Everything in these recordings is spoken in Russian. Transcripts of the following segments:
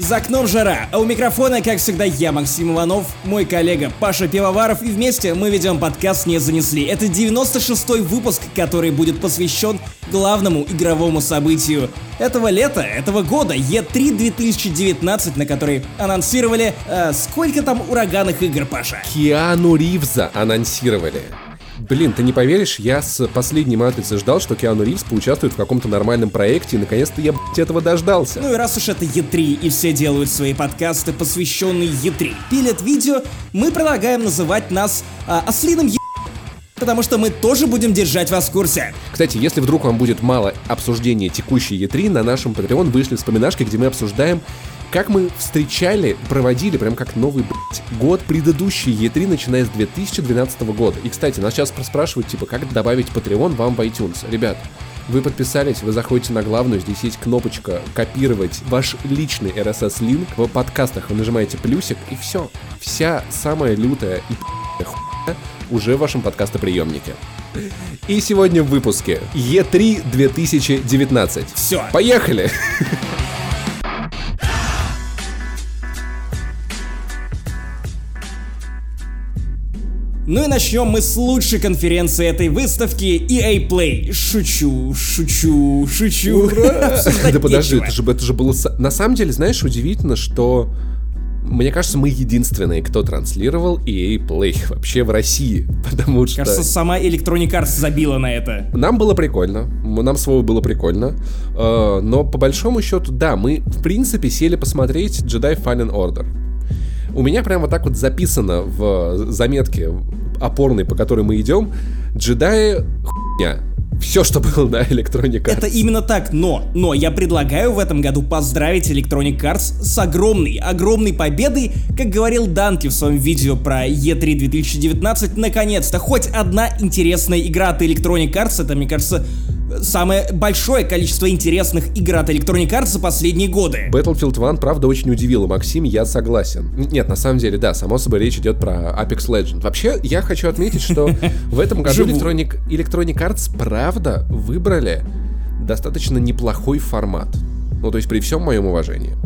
За окном жара, а у микрофона, как всегда, я, Максим Иванов, мой коллега Паша Пивоваров, и вместе мы ведем подкаст «Не занесли». Это 96-й выпуск, который будет посвящен главному игровому событию этого лета, этого года, E3 2019, на который анонсировали... Э, сколько там ураганных игр, Паша? Киану Ривза анонсировали. Блин, ты не поверишь, я с последней матрицы ждал, что Киану Ривз поучаствует в каком-то нормальном проекте, и наконец-то я, блядь, этого дождался. Ну и раз уж это E3, и все делают свои подкасты, посвященные E3, пилят видео, мы предлагаем называть нас а, ослиным е... Потому что мы тоже будем держать вас в курсе. Кстати, если вдруг вам будет мало обсуждения текущей E3, на нашем Patreon вышли вспоминашки, где мы обсуждаем как мы встречали, проводили, прям как новый, блядь, год предыдущий E3, начиная с 2012 года. И, кстати, нас сейчас спрашивают, типа, как добавить Patreon вам в iTunes. Ребят, вы подписались, вы заходите на главную, здесь есть кнопочка «Копировать ваш личный RSS-линк». В подкастах вы нажимаете плюсик, и все. Вся самая лютая и хуйня уже в вашем подкастоприемнике. И сегодня в выпуске E3 2019. Все. Поехали! Ну и начнем мы с лучшей конференции этой выставки EA Play. Шучу, шучу, шучу. Да подожди, это же, это же было... На самом деле, знаешь, удивительно, что мне кажется, мы единственные, кто транслировал EA Play вообще в России, потому что... Кажется, сама Electronic Arts забила на это. Нам было прикольно, нам слово было прикольно, э, но по большому счету, да, мы в принципе сели посмотреть Jedi Fallen Order. У меня прямо вот так вот записано в заметке опорной, по которой мы идем, джедаи хуйня. Все, что было на Electronic Arts. Это именно так, но, но я предлагаю в этом году поздравить Electronic Arts с огромной, огромной победой, как говорил Данки в своем видео про E3 2019, наконец-то, хоть одна интересная игра от Electronic Arts, это, мне кажется, самое большое количество интересных игр от Electronic Arts за последние годы. Battlefield 1, правда, очень удивила Максим, я согласен. Нет, на самом деле, да, само собой речь идет про Apex Legends. Вообще, я хочу отметить, что в этом году Electronic, Electronic Arts, правда, выбрали достаточно неплохой формат. Ну, то есть при всем моем уважении.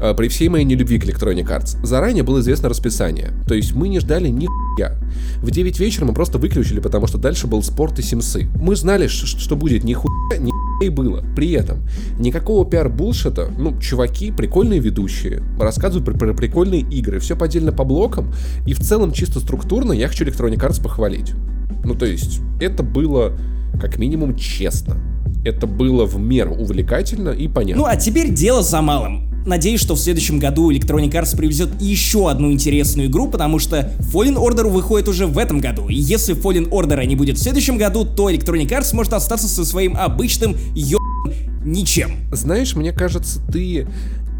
Э, при всей моей нелюбви к Electronic Arts. Заранее было известно расписание. То есть мы не ждали ни хуя. В 9 вечера мы просто выключили, потому что дальше был спорт и симсы. Мы знали, что будет ни хуя, ни и было. При этом никакого пиар-булшета, ну, чуваки, прикольные ведущие, рассказывают про, про прикольные игры, все подельно по блокам, и в целом чисто структурно я хочу Electronic Arts похвалить. Ну, то есть, это было как минимум честно. Это было в меру увлекательно и понятно. Ну, а теперь дело за малым. Надеюсь, что в следующем году Electronic Arts привезет еще одну интересную игру, потому что Fallen Order выходит уже в этом году. И если Fallen Order не будет в следующем году, то Electronic Arts может остаться со своим обычным ё... ничем. Знаешь, мне кажется, ты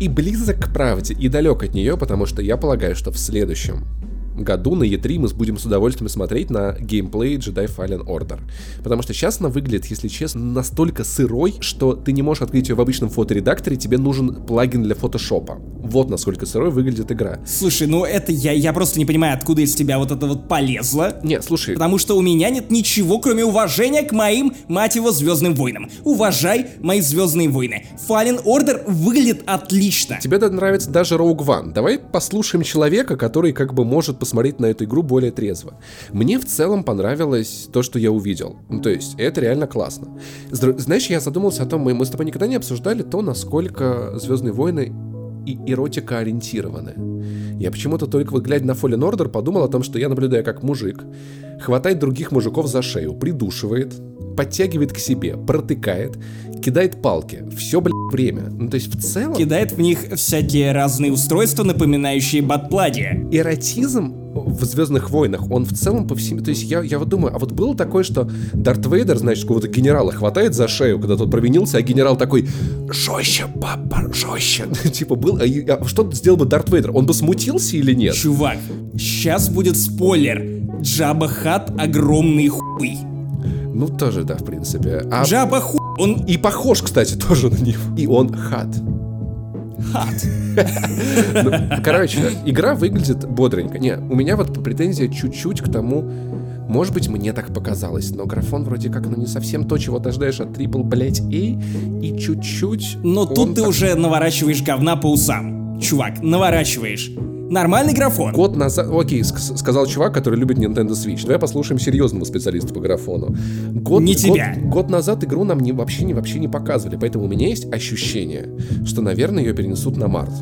и близок к правде, и далек от нее, потому что я полагаю, что в следующем году на E3 мы будем с удовольствием смотреть на геймплей Jedi Fallen Order. Потому что сейчас она выглядит, если честно, настолько сырой, что ты не можешь открыть ее в обычном фоторедакторе, тебе нужен плагин для фотошопа. Вот насколько сырой выглядит игра. Слушай, ну это я, я просто не понимаю, откуда из тебя вот это вот полезло. Не, слушай. Потому что у меня нет ничего, кроме уважения к моим, мать его, Звездным войнам. Уважай мои Звездные войны. Fallen Order выглядит отлично. Тебе нравится даже Rogue One. Давай послушаем человека, который как бы может посмотреть на эту игру более трезво. Мне в целом понравилось то, что я увидел. Ну, то есть, это реально классно. Знаешь, я задумался о том, мы, мы с тобой никогда не обсуждали то, насколько Звездные войны и эротика ориентированы. Я почему-то только вот глядя на Fallen Order подумал о том, что я наблюдаю как мужик, хватает других мужиков за шею, придушивает, подтягивает к себе, протыкает, кидает палки. Все, блядь, время. Ну, то есть в целом... Кидает в них всякие разные устройства, напоминающие батплади. Эротизм в Звездных войнах, он в целом по всем... То есть я, я вот думаю, а вот было такое, что Дарт Вейдер, значит, какого-то генерала хватает за шею, когда тот провинился, а генерал такой, жестче, папа, жестче. типа был... А, а что сделал бы Дарт Вейдер? Он бы смутился или нет? Чувак, сейчас будет спойлер. Джаба Хат огромный хуй. Ну, тоже, да, в принципе. А... Джаба хуй. Он и похож, кстати, тоже на него. И он хат. Хат. ну, короче, игра выглядит бодренько. Не, у меня вот претензия чуть-чуть к тому, может быть, мне так показалось, но графон вроде как, ну, не совсем то, чего ты ждаешь от трипл, блять, A, и чуть-чуть... Но тут ты так... уже наворачиваешь говна по усам. Чувак, наворачиваешь. Нормальный графон. Год назад... Окей, сказал чувак, который любит Nintendo Switch. Давай послушаем серьезного специалиста по графону. Год, не тебя. Год, год назад игру нам не, вообще, не, вообще не показывали, поэтому у меня есть ощущение, что, наверное, ее перенесут на март.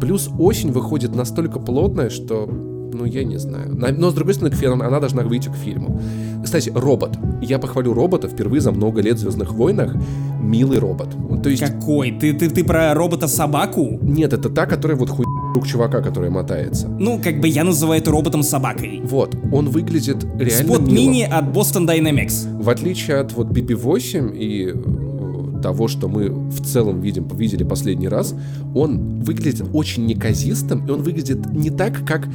Плюс осень выходит настолько плотная, что ну, я не знаю. Но, с другой стороны, она должна выйти к фильму. Кстати, робот. Я похвалю робота впервые за много лет в «Звездных войнах». Милый робот. То есть... Какой? Ты, ты, ты про робота-собаку? Нет, это та, которая вот хуй рук чувака, который мотается. Ну, как бы я называю это роботом-собакой. Вот, он выглядит реально Спот мини от Boston Dynamics. В отличие от вот BB-8 и э, того, что мы в целом видим, видели последний раз, он выглядит очень неказистым, и он выглядит не так, как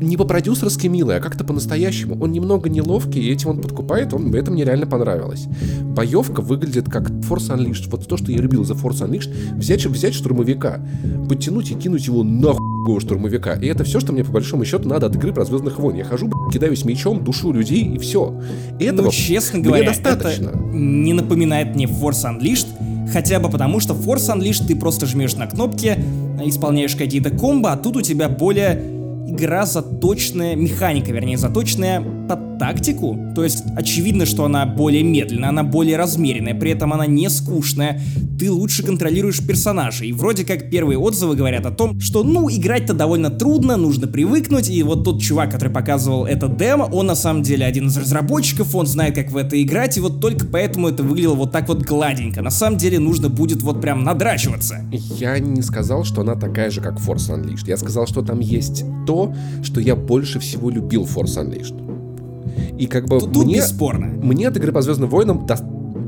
не по-продюсерски милый, а как-то по-настоящему. Он немного неловкий, и этим он подкупает, он, это мне реально понравилось. Боевка выглядит как Force Unleashed. Вот то, что я любил за Force Unleashed, взять, взять штурмовика, подтянуть и кинуть его нахуй штурмовика. И это все, что мне по большому счету надо от игры про Звездных войн. Я хожу, кидаюсь мечом, душу людей и все. И этого ну, честно говоря, достаточно. Это не напоминает мне Force Unleashed, хотя бы потому, что Force Unleashed ты просто жмешь на кнопки, исполняешь какие-то комбо, а тут у тебя более игра заточенная, механика, вернее, заточенная под тактику. То есть очевидно, что она более медленная, она более размеренная, при этом она не скучная. Ты лучше контролируешь персонажей. И вроде как первые отзывы говорят о том, что ну, играть-то довольно трудно, нужно привыкнуть. И вот тот чувак, который показывал это демо, он на самом деле один из разработчиков, он знает, как в это играть, и вот только поэтому это выглядело вот так вот гладенько. На самом деле нужно будет вот прям надрачиваться. Я не сказал, что она такая же, как Force Unleashed. Я сказал, что там есть то, что я больше всего любил Force Unleashed. И как бы тут, мне, бесспорно. мне от игры по Звездным войнам до,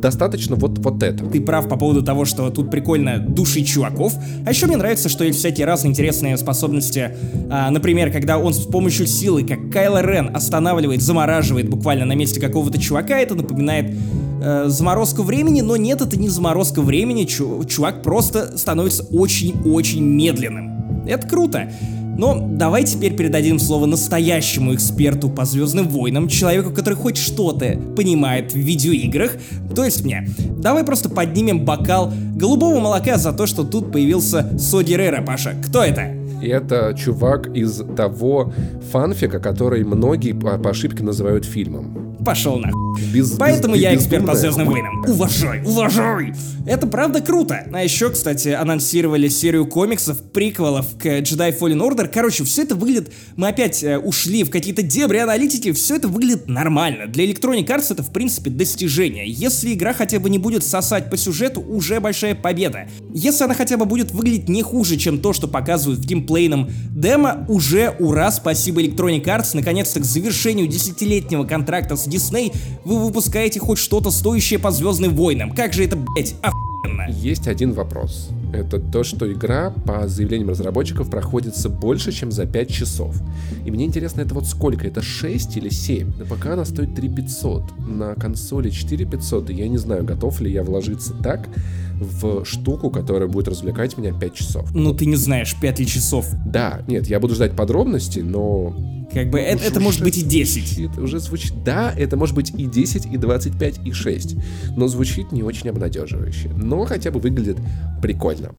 достаточно вот, вот это. Ты прав по поводу того, что тут прикольно души чуваков. А еще мне нравится, что есть всякие разные интересные способности. А, например, когда он с помощью силы, как Кайло Рен, останавливает, замораживает буквально на месте какого-то чувака, это напоминает э, заморозку времени, но нет, это не заморозка времени, чу чувак просто становится очень-очень медленным. Это круто. Но давай теперь передадим слово настоящему эксперту по Звездным войнам, человеку, который хоть что-то понимает в видеоиграх, то есть мне. Давай просто поднимем бокал голубого молока за то, что тут появился Соди Рера, Паша. Кто это? Это чувак из того фанфика, который многие по, ошибке называют фильмом пошел на. Без, Поэтому без, я эксперт по Звездным войнам. Уважай, уважай! Это правда круто. А еще, кстати, анонсировали серию комиксов, приквелов к Jedi Fallen Order. Короче, все это выглядит... Мы опять э, ушли в какие-то дебри аналитики. Все это выглядит нормально. Для Electronic Arts это, в принципе, достижение. Если игра хотя бы не будет сосать по сюжету, уже большая победа. Если она хотя бы будет выглядеть не хуже, чем то, что показывают в геймплейном демо, уже ура, спасибо Electronic Arts. Наконец-то к завершению десятилетнего контракта с Дисней вы выпускаете хоть что-то стоящее по Звездным войнам. Как же это, блять, охуенно. Есть один вопрос. Это то, что игра, по заявлениям разработчиков, проходится больше, чем за 5 часов. И мне интересно, это вот сколько? Это 6 или 7? На пока она стоит 3500. На консоли 4500. И я не знаю, готов ли я вложиться так, в штуку, которая будет развлекать меня 5 часов. Ну, ты не знаешь, 5 ли часов. Да, нет, я буду ждать подробностей, но как бы это, это может быть и 10. Это уже звучит... Да, это может быть и 10, и 25, и 6. Но звучит не очень обнадеживающе. Но хотя бы выглядит прикольно.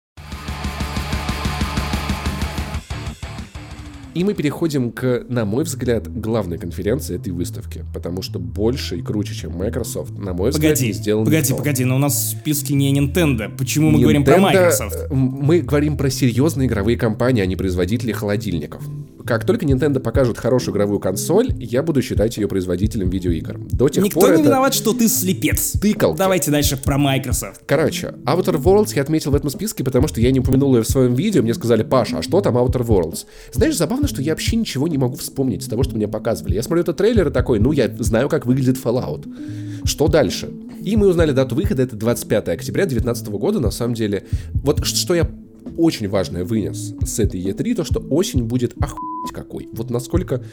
И мы переходим к, на мой взгляд, главной конференции этой выставки, потому что больше и круче, чем Microsoft, на мой взгляд, погоди, сделан Погоди, никто. погоди, но у нас в списке не Nintendo. Почему мы Nintendo, говорим про Microsoft? Э, мы говорим про серьезные игровые компании, а не производители холодильников. Как только Nintendo покажет хорошую игровую консоль, я буду считать ее производителем видеоигр. До тех Никто пор не это... виноват, что ты слепец. Тыкалки. Давайте дальше про Microsoft. Короче, Outer Worlds я отметил в этом списке, потому что я не упомянул ее в своем видео. Мне сказали, Паша, а что там Outer Worlds? Знаешь, забавно, что я вообще ничего не могу вспомнить из того, что мне показывали. Я смотрю этот трейлер и такой, ну, я знаю, как выглядит Fallout. Что дальше? И мы узнали дату выхода, это 25 октября 2019 года, на самом деле. Вот что я очень важное вынес с этой E3, то что осень будет охуеть какой. Вот насколько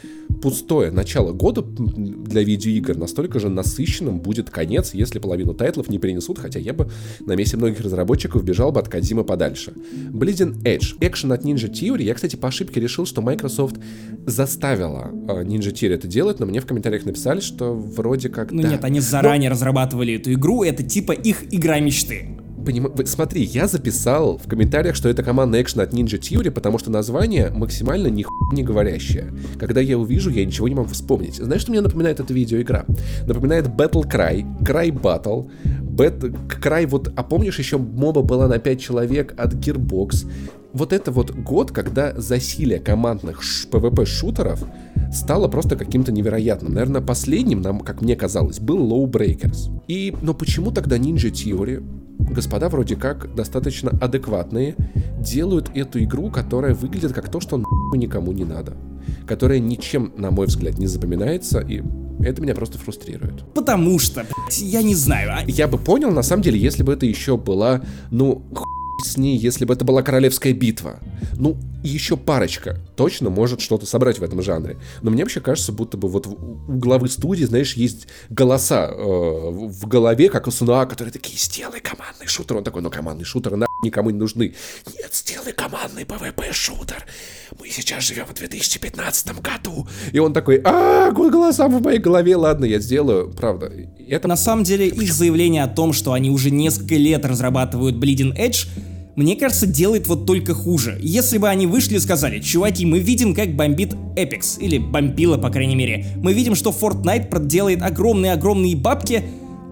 пустое начало года для видеоигр, настолько же насыщенным будет конец, если половину тайтлов не перенесут, хотя я бы на месте многих разработчиков бежал бы от Кадзимы подальше. Bleeding Edge, экшен от Ninja Theory. Я, кстати, по ошибке решил, что Microsoft заставила э, Ninja Theory это делать, но мне в комментариях написали, что вроде как... Ну да. нет, они заранее но... разрабатывали эту игру, это типа их игра мечты. Поним... смотри, я записал в комментариях, что это команда экшен от Ninja Theory, потому что название максимально ни не говорящее. Когда я увижу, я ничего не могу вспомнить. Знаешь, что мне напоминает эта видеоигра? Напоминает Battle Cry, Cry Battle, Бет... Край вот, а помнишь, еще моба была на 5 человек от Gearbox? Вот это вот год, когда засилие командных PvP-шутеров стало просто каким-то невероятным. Наверное, последним, нам, как мне казалось, был Low Breakers. И, но почему тогда Ninja Theory, господа вроде как достаточно адекватные, делают эту игру, которая выглядит как то, что никому не надо? Которая ничем, на мой взгляд, не запоминается и это меня просто фрустрирует. Потому что, блядь, я не знаю. А... Я бы понял, на самом деле, если бы это еще была, ну, с ней, если бы это была королевская битва. Ну, еще парочка точно может что-то собрать в этом жанре. Но мне вообще кажется, будто бы вот у главы студии, знаешь, есть голоса э, в голове, как у Сунуа, которые такие, сделай командный шутер. Он такой, ну командный шутер на никому не нужны. Нет, сделай командный PvP-шутер. Мы сейчас живем в 2015 году. И он такой, а, голоса в моей голове, ладно, я сделаю. Правда. Это... На самом деле, их заявление о том, что они уже несколько лет разрабатывают Bleeding Edge, мне кажется, делает вот только хуже. Если бы они вышли и сказали, чуваки, мы видим, как бомбит Apex, или бомбила, по крайней мере. Мы видим, что Fortnite проделает огромные-огромные бабки,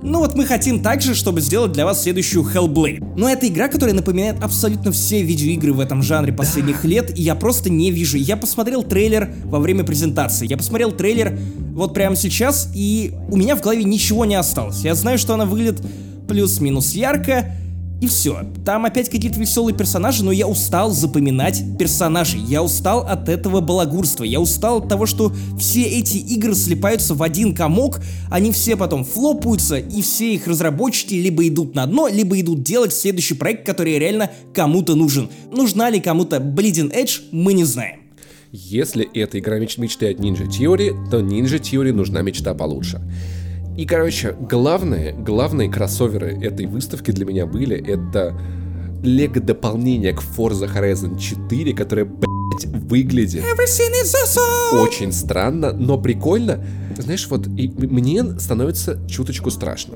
ну вот мы хотим также, чтобы сделать для вас следующую Hellblade. Но это игра, которая напоминает абсолютно все видеоигры в этом жанре последних да. лет, и я просто не вижу. Я посмотрел трейлер во время презентации, я посмотрел трейлер вот прямо сейчас, и у меня в голове ничего не осталось. Я знаю, что она выглядит плюс-минус ярко, и все. Там опять какие-то веселые персонажи, но я устал запоминать персонажей. Я устал от этого балагурства. Я устал от того, что все эти игры слипаются в один комок, они все потом флопаются, и все их разработчики либо идут на дно, либо идут делать следующий проект, который реально кому-то нужен. Нужна ли кому-то Bleeding Edge, мы не знаем. Если это игра меч мечты от Ninja Theory, то Ninja Theory нужна мечта получше. И, короче, главные, главные кроссоверы этой выставки для меня были это лего дополнение к Forza Horizon 4, которое, блядь, выглядит awesome. очень странно, но прикольно. Знаешь, вот и мне становится чуточку страшно.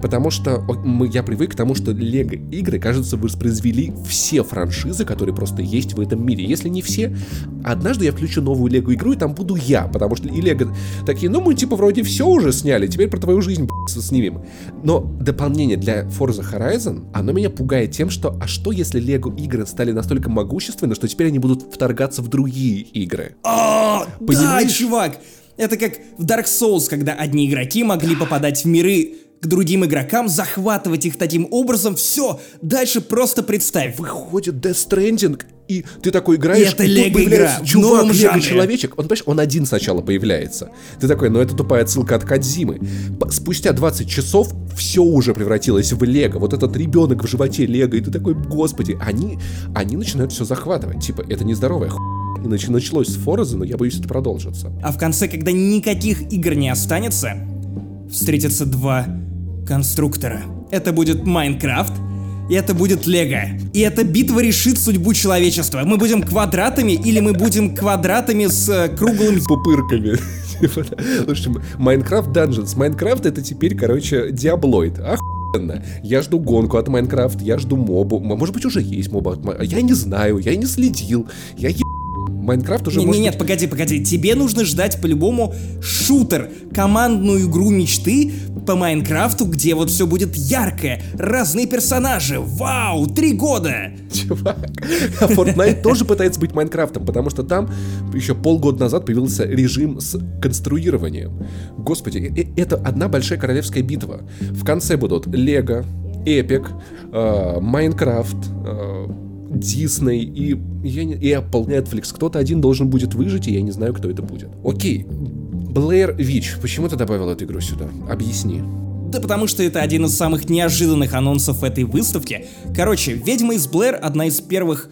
Потому что мы, я привык к тому, что Лего игры, кажется, воспроизвели все франшизы, которые просто есть в этом мире. Если не все, однажды я включу новую Лего игру, и там буду я. Потому что и Лего такие, ну мы типа вроде все уже сняли, теперь про твою жизнь снимем. Но дополнение для Forza Horizon, оно меня пугает тем, что а что если Лего игры стали настолько могущественны, что теперь они будут вторгаться в другие игры? О, да, чувак! Это как в Dark Souls, когда одни игроки могли попадать в миры к другим игрокам, захватывать их таким образом, все, дальше просто представь. Выходит Death Stranding, и ты такой играешь, и, это и тут появляется чувак, Лего-человечек. Он, понимаешь, он один сначала появляется. Ты такой, ну это тупая отсылка от Кадзимы. Спустя 20 часов все уже превратилось в Лего. Вот этот ребенок в животе Лего, и ты такой, господи, они, они начинают все захватывать. Типа, это нездоровая хуйня. Иначе началось с Фореза, но я боюсь, это продолжится. А в конце, когда никаких игр не останется, встретятся два конструктора. Это будет Майнкрафт, и это будет Лего. И эта битва решит судьбу человечества. Мы будем квадратами или мы будем квадратами с э, круглыми пупырками. Слушайте, Minecraft Dungeons. Minecraft это теперь, короче, диаблоид. Охуенно. Я жду гонку от Minecraft, я жду мобу. Может быть, уже есть MOBA от Minecraft. Я не знаю, я не следил. Я е... Minecraft уже не, может Нет, быть... погоди, погоди. Тебе нужно ждать по-любому шутер, командную игру мечты по Майнкрафту, где вот все будет яркое, разные персонажи. Вау, три года! Чувак, а Fortnite тоже пытается быть Майнкрафтом, потому что там еще полгода назад появился режим с конструированием. Господи, э, э, это одна большая королевская битва. В конце будут Лего, Эпик, Майнкрафт, Disney и, я не, и Apple, Netflix. Кто-то один должен будет выжить, и я не знаю, кто это будет. Окей, Блэр Вич, почему ты добавил эту игру сюда? Объясни. Да потому что это один из самых неожиданных анонсов этой выставки. Короче, «Ведьма из Блэр» — одна из первых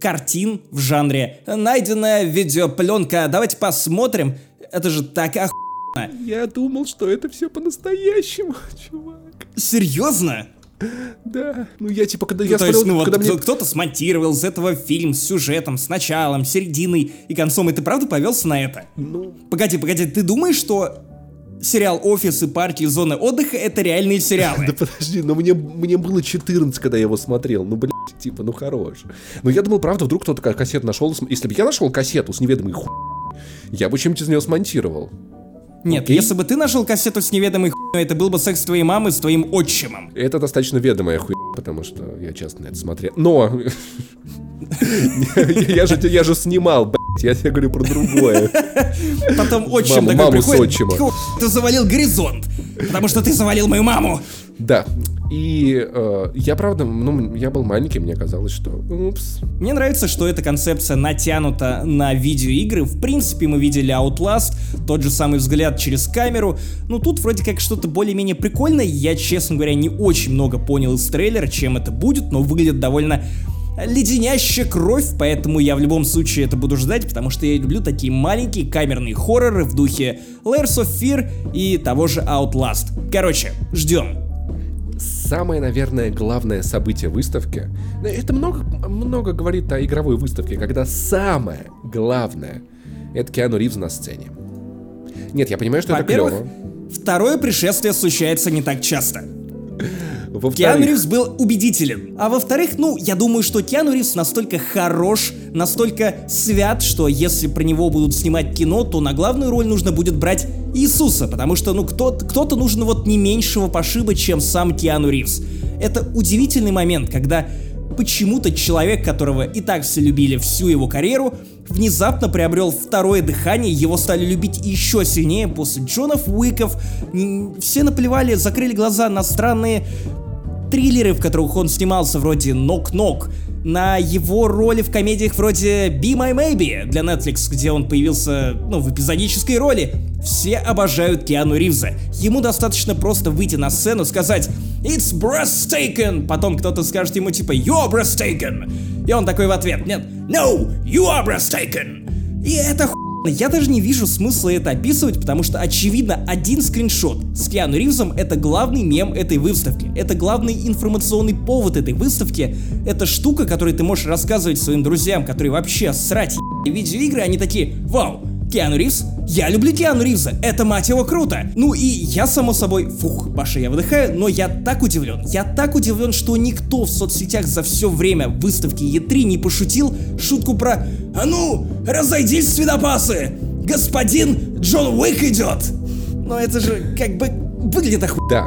картин в жанре «Найденная видеопленка, давайте посмотрим». Это же так охуенно. Я думал, что это все по-настоящему, чувак. Серьезно? Да, ну я типа, когда ну, я то смотрел, есть, ну, когда вот мне... кто-то смонтировал из этого фильм с сюжетом, с началом, серединой и концом, и ты правда повелся на это? Ну... Погоди, погоди, ты думаешь, что сериал «Офис» и «Парки» и «Зоны отдыха» — это реальные сериалы. Да подожди, но мне, мне было 14, когда я его смотрел. Ну, блядь, типа, ну хорош. Но я думал, правда, вдруг кто-то кассету нашел. Если бы я нашел кассету с неведомой ху... Я бы чем-то из нее смонтировал. Нет, Окей? если бы ты нашел кассету с неведомой хуйней, это был бы секс твоей мамы с твоим отчимом. Это достаточно ведомая хуйня, потому что я часто на это смотрел. Но... Я же, я же снимал, блядь, я тебе говорю про другое. Потом отчим такой приходит, ты завалил горизонт, потому что ты завалил мою маму. Да, и э, я, правда, ну, я был маленький, мне казалось, что упс. Мне нравится, что эта концепция натянута на видеоигры. В принципе, мы видели Outlast, тот же самый взгляд через камеру. Ну, тут вроде как что-то более-менее прикольное. Я, честно говоря, не очень много понял из трейлера, чем это будет, но выглядит довольно леденящая кровь, поэтому я в любом случае это буду ждать, потому что я люблю такие маленькие камерные хорроры в духе Layers of Fear и того же Outlast. Короче, ждем самое, наверное, главное событие выставки, это много, много говорит о игровой выставке, когда самое главное это Киану Ривз на сцене. Нет, я понимаю, что это клево. Второе пришествие случается не так часто. Киану Ривз был убедителен. А во-вторых, ну, я думаю, что Киану Ривз настолько хорош, настолько свят, что если про него будут снимать кино, то на главную роль нужно будет брать Иисуса, потому что, ну, кто-то, кто-то нужен вот не меньшего пошиба, чем сам Киану Ривз. Это удивительный момент, когда почему-то человек, которого и так все любили всю его карьеру, внезапно приобрел второе дыхание, его стали любить еще сильнее после Джонов Уиков. Все наплевали, закрыли глаза на странные триллеры, в которых он снимался, вроде «Нок-Нок», на его роли в комедиях вроде «Be My Maybe» для Netflix, где он появился, ну, в эпизодической роли. Все обожают Киану Ривза. Ему достаточно просто выйти на сцену, сказать «It's breathtaking!» Потом кто-то скажет ему типа «You're breathtaking!» И он такой в ответ «Нет, no, you are breathtaking!» И это ху я даже не вижу смысла это описывать, потому что очевидно один скриншот с Киану Ривзом это главный мем этой выставки. Это главный информационный повод этой выставки. Это штука, которую ты можешь рассказывать своим друзьям, которые вообще срать видеоигры, они такие «Вау, Киану Ривз? Я люблю Киану Ривза, это мать его круто. Ну и я, само собой, фух, Паша, я выдыхаю, но я так удивлен. Я так удивлен, что никто в соцсетях за все время выставки E3 не пошутил шутку про «А ну, разойдись, свинопасы! Господин Джон Уик идет!» Но это же как бы выглядит охуенно. Да.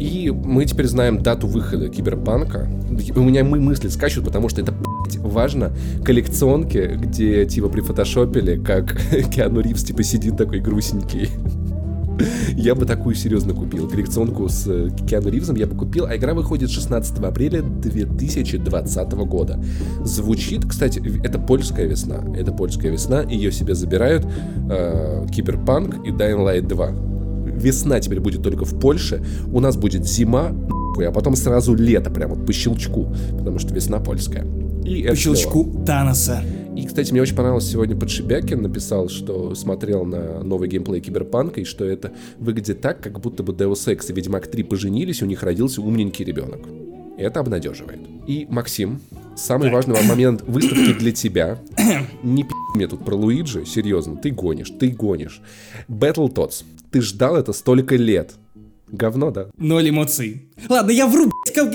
И мы теперь знаем дату выхода Киберпанка. У меня мы мысли скачут, потому что это важно. Коллекционки, где типа прифотошопили, как Киану Ривз типа сидит такой грустненький. Я бы такую серьезно купил. Коллекционку с э, Киану Ривзом я бы купил, а игра выходит 16 апреля 2020 года. Звучит, кстати, это польская весна. Это польская весна, ее себе забирают э, Киберпанк и Dying Light 2 весна теперь будет только в Польше, у нас будет зима, а потом сразу лето, прям вот по щелчку, потому что весна польская. И по щелчку клево. Таноса. И, кстати, мне очень понравилось сегодня Подшибякин написал, что смотрел на новый геймплей Киберпанка, и что это выглядит так, как будто бы Deus Ex и Ведьмак 3 поженились, и у них родился умненький ребенок. Это обнадеживает. И, Максим, самый важный момент выставки для тебя. Не пи*** мне тут про Луиджи, серьезно, ты гонишь, ты гонишь. Battletoads. Ты ждал это столько лет. Говно, да? Ноль эмоций. Ладно, я вру,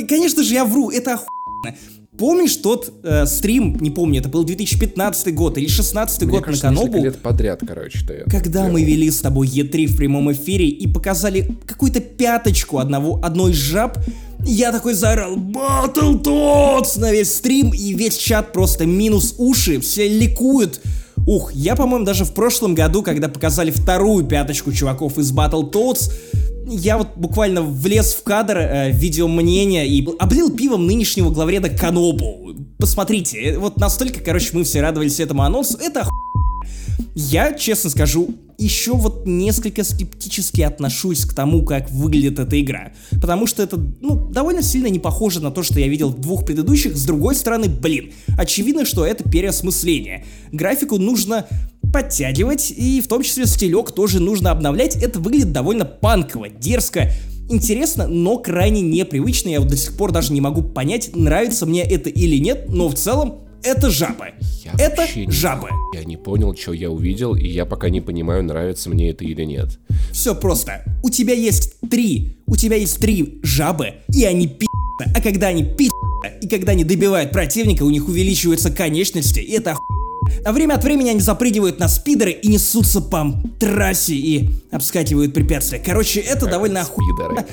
конечно же я вру, это охуенно. Помнишь тот э, стрим, не помню, это был 2015 год или 16 Мне год кажется, на Канобу? лет подряд, короче, я Когда делал. мы вели с тобой Е3 в прямом эфире и показали какую-то пяточку одного, одной из жаб, я такой заорал Battletoads на весь стрим, и весь чат просто минус уши, все ликуют. Ух, я, по-моему, даже в прошлом году, когда показали вторую пяточку чуваков из Battletoads, я вот буквально влез в кадр э, видео мнения и облил пивом нынешнего главреда Канобу. Посмотрите, э, вот настолько, короче, мы все радовались этому анонсу, это оху... Я, честно скажу, еще вот несколько скептически отношусь к тому, как выглядит эта игра. Потому что это, ну, довольно сильно не похоже на то, что я видел в двух предыдущих. С другой стороны, блин, очевидно, что это переосмысление. Графику нужно подтягивать, и в том числе стилек тоже нужно обновлять. Это выглядит довольно панково, дерзко, интересно, но крайне непривычно. Я вот до сих пор даже не могу понять, нравится мне это или нет, но в целом Это жабы. Я это жабы. Я не понял, что я увидел, и я пока не понимаю, нравится мне это или нет. Все просто. У тебя есть три. У тебя есть три жабы, и они пи***. А когда они пи***, и когда они добивают противника, у них увеличиваются конечности, и это оху... А время от времени они запрыгивают на спидеры и несутся по трассе и обскакивают препятствия. Короче, это довольно охуенно.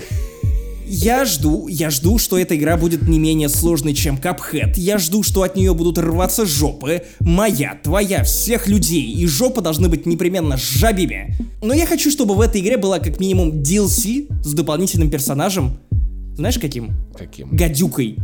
Я жду, я жду, что эта игра будет не менее сложной, чем Cuphead. Я жду, что от нее будут рваться жопы. Моя, твоя, всех людей. И жопы должны быть непременно жабими. Но я хочу, чтобы в этой игре была как минимум DLC с дополнительным персонажем. Знаешь каким? Каким? Гадюкой.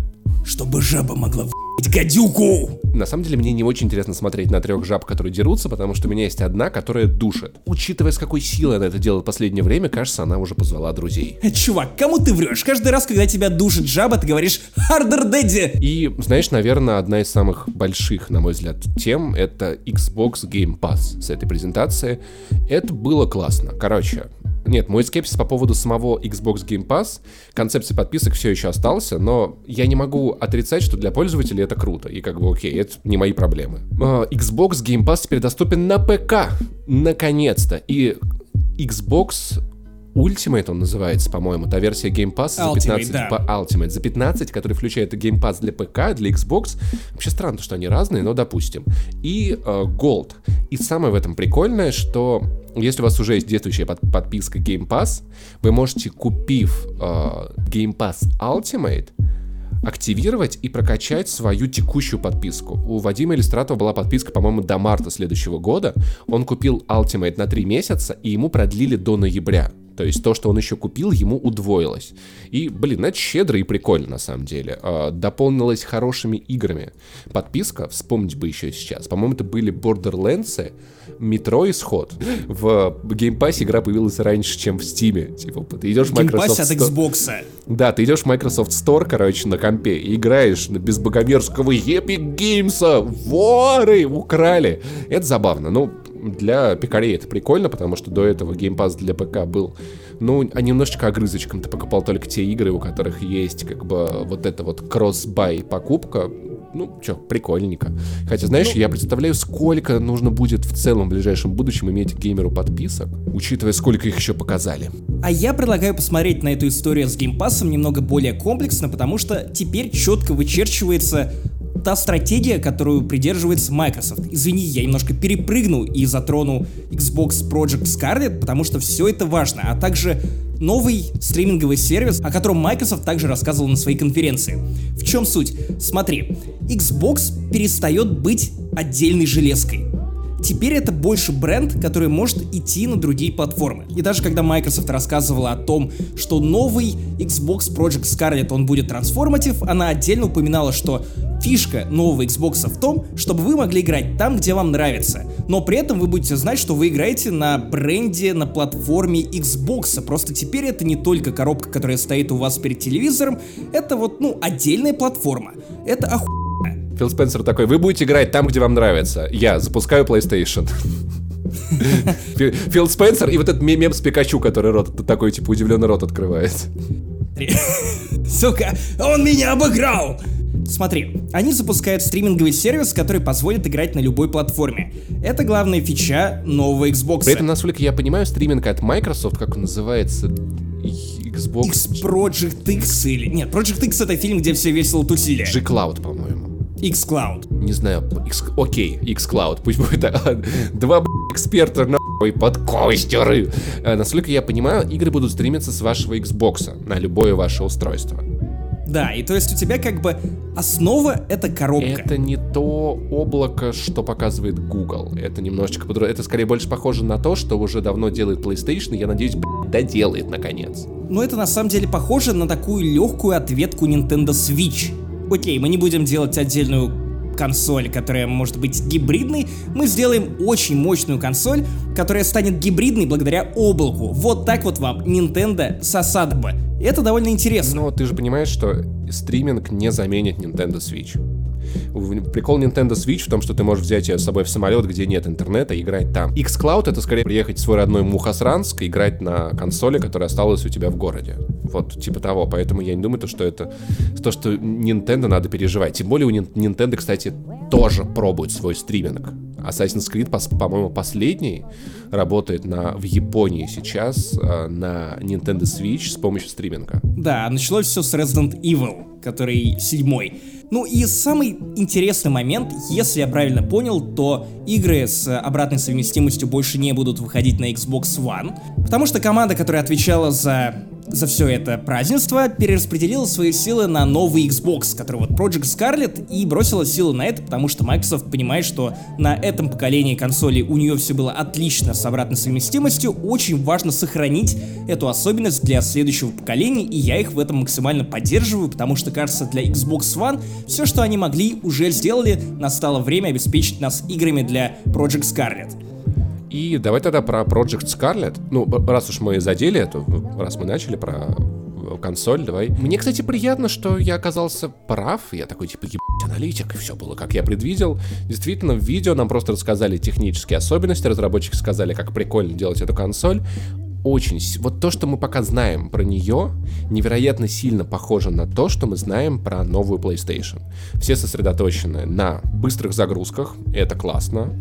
Чтобы жаба могла в***ть гадюку. На самом деле мне не очень интересно смотреть на трех жаб, которые дерутся, потому что у меня есть одна, которая душит. Учитывая, с какой силой она это делает в последнее время, кажется, она уже позвала друзей. Э, Чувак, кому ты врешь? Каждый раз, когда тебя душит жаба, ты говоришь «Harder Daddy». И, знаешь, наверное, одна из самых больших, на мой взгляд, тем — это Xbox Game Pass с этой презентации. Это было классно. Короче, нет, мой скепсис по поводу самого Xbox Game Pass, концепции подписок все еще остался, но я не могу отрицать, что для пользователей это круто, и как бы окей, это не мои проблемы. А, Xbox Game Pass теперь доступен на ПК, наконец-то, и Xbox Ultimate он называется, по-моему, та версия Game Pass за Ultimate, 15, да. по Ultimate за 15, который включает Game Pass для ПК, для Xbox. Вообще странно, что они разные, но допустим. И э, Gold. И самое в этом прикольное, что если у вас уже есть действующая под- подписка Game Pass, вы можете, купив э, Game Pass Ultimate, активировать и прокачать свою текущую подписку. У Вадима Иллюстратова была подписка, по-моему, до марта следующего года. Он купил Ultimate на 3 месяца, и ему продлили до ноября. То есть то, что он еще купил, ему удвоилось. И, блин, это щедро и прикольно, на самом деле. А, дополнилось хорошими играми. Подписка, вспомнить бы еще сейчас. По-моему, это были Borderlands, Метро Исход. В Game Pass игра появилась раньше, чем в Steam. Типа, ты идешь в Microsoft Геймпасс от Store- Xbox. да, ты идешь в Microsoft Store, короче, на компе, и играешь на без богомерзкого Epic Games. Воры украли. Это забавно. Ну, для пикарей это прикольно, потому что до этого Game Pass для ПК был, ну, а немножечко огрызочком. Ты покупал только те игры, у которых есть, как бы, вот эта вот cross-buy покупка. Ну, чё, прикольненько. Хотя, знаешь, я представляю, сколько нужно будет в целом в ближайшем будущем иметь геймеру подписок, учитывая, сколько их еще показали. А я предлагаю посмотреть на эту историю с геймпассом немного более комплексно, потому что теперь четко вычерчивается та стратегия, которую придерживается Microsoft. Извини, я немножко перепрыгну и затрону Xbox Project Scarlet, потому что все это важно, а также новый стриминговый сервис, о котором Microsoft также рассказывал на своей конференции. В чем суть? Смотри, Xbox перестает быть отдельной железкой. Теперь это больше бренд, который может идти на другие платформы. И даже когда Microsoft рассказывала о том, что новый Xbox Project Scarlet, он будет трансформатив, она отдельно упоминала, что фишка нового Xbox в том, чтобы вы могли играть там, где вам нравится. Но при этом вы будете знать, что вы играете на бренде, на платформе Xbox. Просто теперь это не только коробка, которая стоит у вас перед телевизором, это вот, ну, отдельная платформа. Это оху... Фил Спенсер такой, вы будете играть там, где вам нравится. Я запускаю PlayStation. Фи- Фил Спенсер и вот этот мем с Пикачу, который рот, такой, типа, удивленный рот открывает. Сука, он меня обыграл! Смотри, они запускают стриминговый сервис, который позволит играть на любой платформе. Это главная фича нового Xbox. При этом, насколько я понимаю, стриминг от Microsoft, как он называется, Xbox X Project X или... Нет, Project X это фильм, где все весело тусили. G-Cloud, по-моему. X Cloud. Не знаю, X... окей, X-Cloud, пусть будет два эксперта нахуй подкостеры. А, Насколько я понимаю, игры будут стримиться с вашего Xbox на любое ваше устройство. Да, и то есть у тебя как бы основа это коробка. Это не то облако, что показывает Google. Это немножечко по Это скорее больше похоже на то, что уже давно делает PlayStation, и я надеюсь, блядь, доделает наконец. Но это на самом деле похоже на такую легкую ответку Nintendo Switch. Окей, мы не будем делать отдельную консоль, которая может быть гибридной, мы сделаем очень мощную консоль, которая станет гибридной благодаря облаку. Вот так вот вам Nintendo сосадба. Это довольно интересно. Но ты же понимаешь, что стриминг не заменит Nintendo Switch. Прикол Nintendo Switch в том, что ты можешь взять ее с собой в самолет, где нет интернета, и играть там. xCloud — это скорее приехать в свой родной Мухасранск и играть на консоли, которая осталась у тебя в городе. Вот, типа того. Поэтому я не думаю, что это то, что Nintendo надо переживать. Тем более у Nintendo, кстати, тоже пробует свой стриминг. Assassin's Creed, по-моему, последний работает на, в Японии сейчас э, на Nintendo Switch с помощью стриминга. Да, началось все с Resident Evil, который седьмой. Ну и самый интересный момент, если я правильно понял, то игры с обратной совместимостью больше не будут выходить на Xbox One, потому что команда, которая отвечала за за все это празднество перераспределила свои силы на новый Xbox, который вот Project Scarlet, и бросила силы на это, потому что Microsoft понимает, что на этом поколении консолей у нее все было отлично с обратной совместимостью, очень важно сохранить эту особенность для следующего поколения, и я их в этом максимально поддерживаю, потому что, кажется, для Xbox One все, что они могли, уже сделали, настало время обеспечить нас играми для Project Scarlet. И давай тогда про Project Scarlet. Ну, раз уж мы задели эту, раз мы начали про консоль, давай. Мне, кстати, приятно, что я оказался прав. Я такой, типа, ебать, аналитик, и все было, как я предвидел. Действительно, в видео нам просто рассказали технические особенности, разработчики сказали, как прикольно делать эту консоль. Очень... Вот то, что мы пока знаем про нее, невероятно сильно похоже на то, что мы знаем про новую PlayStation. Все сосредоточены на быстрых загрузках, это классно.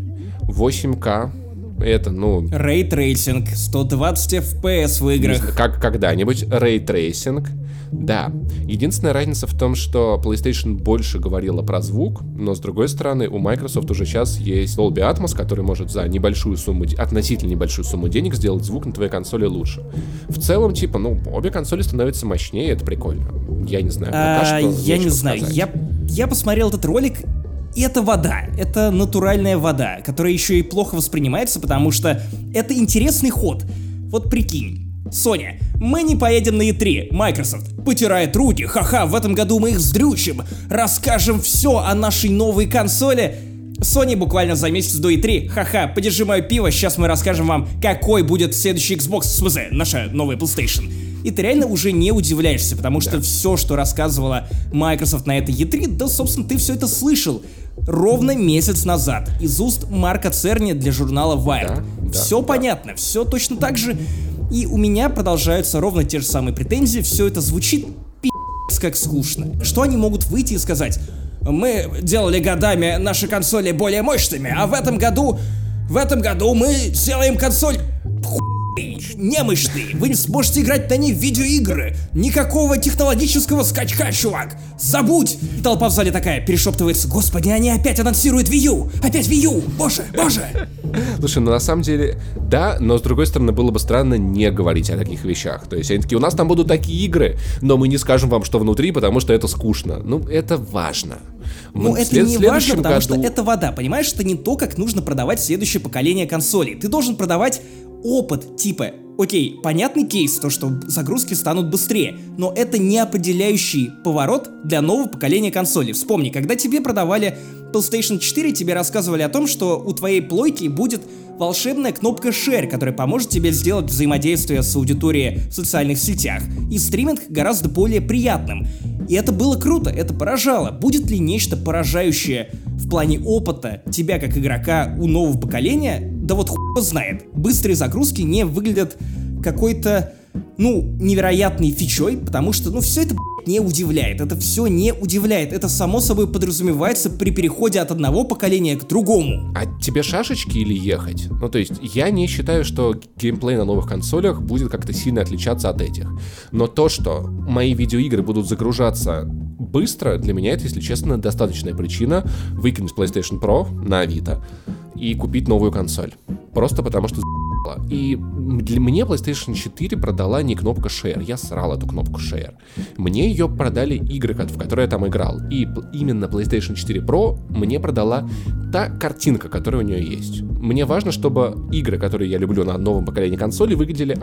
8К, это, ну... Ray tracing, 120 FPS в играх. Как когда-нибудь ray tracing. Да. Единственная разница в том, что PlayStation больше говорила про звук, но с другой стороны, у Microsoft уже сейчас есть Dolby Atmos, который может за небольшую сумму, относительно небольшую сумму денег сделать звук на твоей консоли лучше. В целом, типа, ну, обе консоли становятся мощнее, это прикольно. Я не знаю, пока а, что Я не знаю, я, я посмотрел этот ролик, и это вода, это натуральная вода, которая еще и плохо воспринимается, потому что это интересный ход. Вот прикинь, Соня, мы не поедем на E3, Microsoft потирает руки, ха-ха, в этом году мы их вздрючим, расскажем все о нашей новой консоли. Sony буквально за месяц до E3, ха-ха, подержи мое пиво, сейчас мы расскажем вам, какой будет следующий Xbox, в смысле, наша новая PlayStation и ты реально уже не удивляешься, потому что да. все, что рассказывала Microsoft на этой E3, да, собственно, ты все это слышал ровно месяц назад из уст Марка Церни для журнала Wired. Да, все да, понятно, все точно так же. И у меня продолжаются ровно те же самые претензии, все это звучит пи***ц как скучно. Что они могут выйти и сказать? Мы делали годами наши консоли более мощными, а в этом году... В этом году мы сделаем консоль немощный, вы не сможете играть на ней в видеоигры. Никакого технологического скачка, чувак. Забудь. толпа в зале такая перешептывается. Господи, они опять анонсируют Wii U. Опять Wii U. Боже, боже. Слушай, ну на самом деле, да, но с другой стороны, было бы странно не говорить о таких вещах. То есть они такие, у нас там будут такие игры, но мы не скажем вам, что внутри, потому что это скучно. Ну, это важно. Ну, это след- не важно, потому году... что это вода. Понимаешь, это не то, как нужно продавать следующее поколение консолей. Ты должен продавать опыт, типа, окей, понятный кейс, то, что загрузки станут быстрее, но это не определяющий поворот для нового поколения консолей. Вспомни, когда тебе продавали PlayStation 4, тебе рассказывали о том, что у твоей плойки будет волшебная кнопка Share, которая поможет тебе сделать взаимодействие с аудиторией в социальных сетях, и стриминг гораздо более приятным. И это было круто, это поражало. Будет ли нечто поражающее в плане опыта тебя как игрока у нового поколения? Да вот хуй знает. Быстрые загрузки не выглядят какой-то ну, невероятной фичой, потому что, ну, все это, не удивляет. Это все не удивляет. Это само собой подразумевается при переходе от одного поколения к другому. А тебе шашечки или ехать? Ну, то есть, я не считаю, что геймплей на новых консолях будет как-то сильно отличаться от этих. Но то, что мои видеоигры будут загружаться быстро, для меня это, если честно, достаточная причина выкинуть PlayStation Pro на Авито и купить новую консоль. Просто потому что и для мне PlayStation 4 продала не кнопка Share, я срал эту кнопку Share. Мне ее продали игры, в которые я там играл. И именно PlayStation 4 Pro мне продала та картинка, которая у нее есть. Мне важно, чтобы игры, которые я люблю на новом поколении консоли, выглядели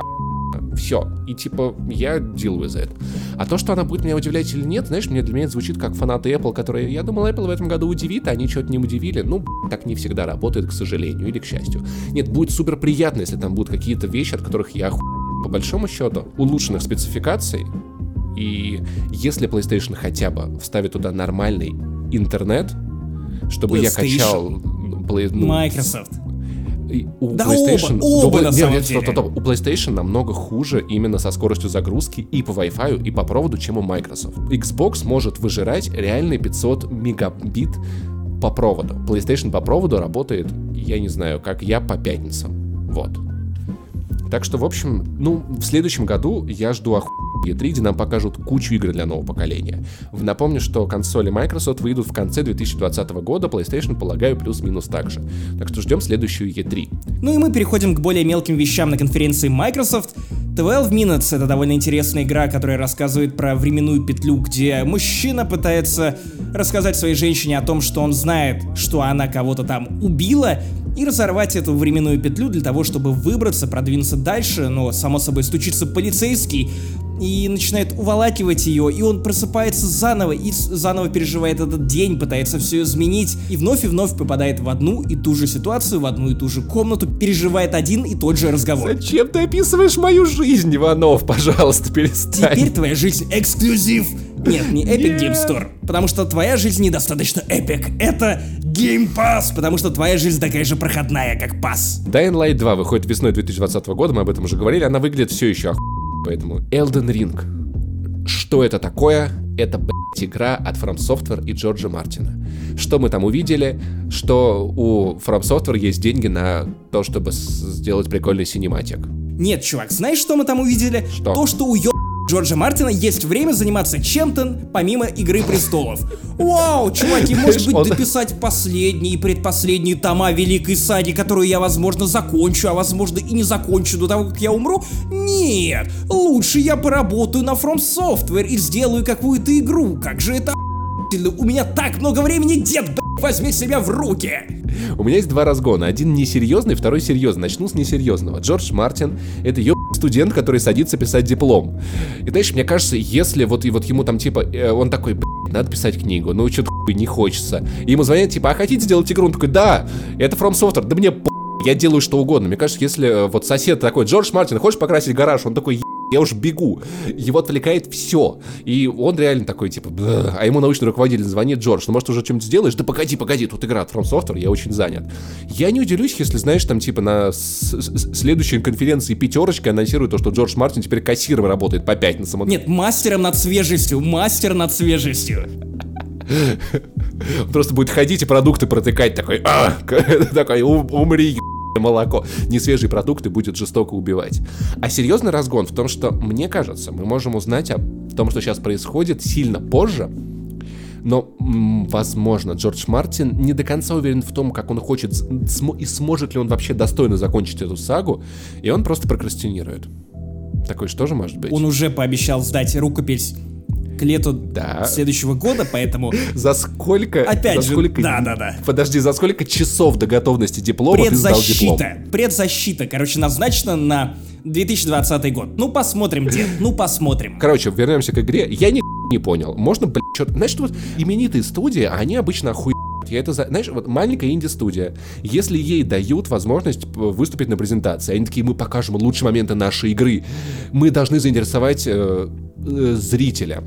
все. И типа, я deal with it. А то, что она будет меня удивлять или нет, знаешь, мне для меня звучит как фанаты Apple, которые, я думал, Apple в этом году удивит, а они что-то не удивили. Ну, так не всегда работает, к сожалению, или к счастью. Нет, будет супер приятно, если там будут какие-то вещи, от которых я по большому счету, улучшенных спецификаций, и если PlayStation хотя бы вставит туда нормальный интернет, чтобы я качал... Play, ну, Microsoft. У да PlayStation, оба, оба, на нет, самом нет, деле. Стоп, стоп. У PlayStation намного хуже именно со скоростью загрузки и по Wi-Fi, и по проводу, чем у Microsoft. Xbox может выжирать реальные 500 мегабит по проводу. PlayStation по проводу работает, я не знаю, как я по пятницам. Вот. Так что, в общем, ну, в следующем году я жду оху E3, где нам покажут кучу игр для нового поколения. Напомню, что консоли Microsoft выйдут в конце 2020 года, PlayStation, полагаю, плюс-минус так же. Так что ждем следующую E3. Ну и мы переходим к более мелким вещам на конференции Microsoft. 12 Minutes — это довольно интересная игра, которая рассказывает про временную петлю, где мужчина пытается рассказать своей женщине о том, что он знает, что она кого-то там убила, и разорвать эту временную петлю для того, чтобы выбраться, продвинуться дальше, но, само собой, стучится полицейский, и начинает уволакивать ее, и он просыпается заново и заново переживает этот день, пытается все изменить, и вновь и вновь попадает в одну и ту же ситуацию, в одну и ту же комнату, переживает один и тот же разговор. Зачем ты описываешь мою жизнь, Иванов? Пожалуйста, перестань. Теперь твоя жизнь эксклюзив. Нет, не Epic Game Store, потому что твоя жизнь недостаточно эпик. Это Game Pass, потому что твоя жизнь такая же проходная, как пас. Dying Light 2 выходит весной 2020 года, мы об этом уже говорили, она выглядит все еще оху... Поэтому Elden Ring. Что это такое? Это, блядь, игра от From Software и Джорджа Мартина. Что мы там увидели? Что у From Software есть деньги на то, чтобы сделать прикольный синематик. Нет, чувак, знаешь, что мы там увидели? Что? То, что у ё... Джорджа Мартина есть время заниматься чем-то помимо Игры Престолов. Вау, чуваки, может быть, дописать последние и предпоследние тома Великой Саги, которую я, возможно, закончу, а возможно и не закончу до того, как я умру? Нет, лучше я поработаю на From Software и сделаю какую-то игру. Как же это у меня так много времени, дед, блядь, возьми себя в руки! У меня есть два разгона. Один несерьезный, второй серьезный. Начну с несерьезного. Джордж Мартин — это еб студент, который садится писать диплом. И знаешь, мне кажется, если вот, и вот ему там типа, э, он такой, надо писать книгу, ну что-то не хочется. И ему звонят, типа, а хотите сделать игру? Он такой, да, это From Software, да мне я делаю что угодно. Мне кажется, если э, вот сосед такой, Джордж Мартин, хочешь покрасить гараж? Он такой, я уж бегу. Его отвлекает все. И он реально такой, типа, а ему научный руководитель звонит, Джордж, ну может уже что-нибудь сделаешь? Да погоди, погоди, тут игра от From Software, я очень занят. Я не удивлюсь, если, знаешь, там типа на следующей конференции пятерочка анонсирует то, что Джордж Мартин теперь кассиром работает по пятницам. Нет, мастером над свежестью, мастер над свежестью. Просто будет ходить и продукты протыкать, такой, а, такой, умри, молоко, не свежие продукты будет жестоко убивать. А серьезный разгон в том, что, мне кажется, мы можем узнать о том, что сейчас происходит сильно позже, но, возможно, Джордж Мартин не до конца уверен в том, как он хочет см и сможет ли он вообще достойно закончить эту сагу, и он просто прокрастинирует. Такой что же может быть? Он уже пообещал сдать рукопись к лету да. следующего года, поэтому... За сколько... Опять за же, сколько... да, да, да. Подожди, за сколько часов до готовности диплома предзащита, ты сдал диплом? Предзащита, короче, назначена на 2020 год. Ну, посмотрим, дед, ну, посмотрим. Короче, вернемся к игре. Я ни не понял. Можно, блядь, что-то... Знаешь, вот именитые студии, они обычно охуенно я это, знаешь, вот маленькая инди-студия, если ей дают возможность выступить на презентации, они такие, мы покажем лучшие моменты нашей игры, мы должны заинтересовать э, э, зрителя.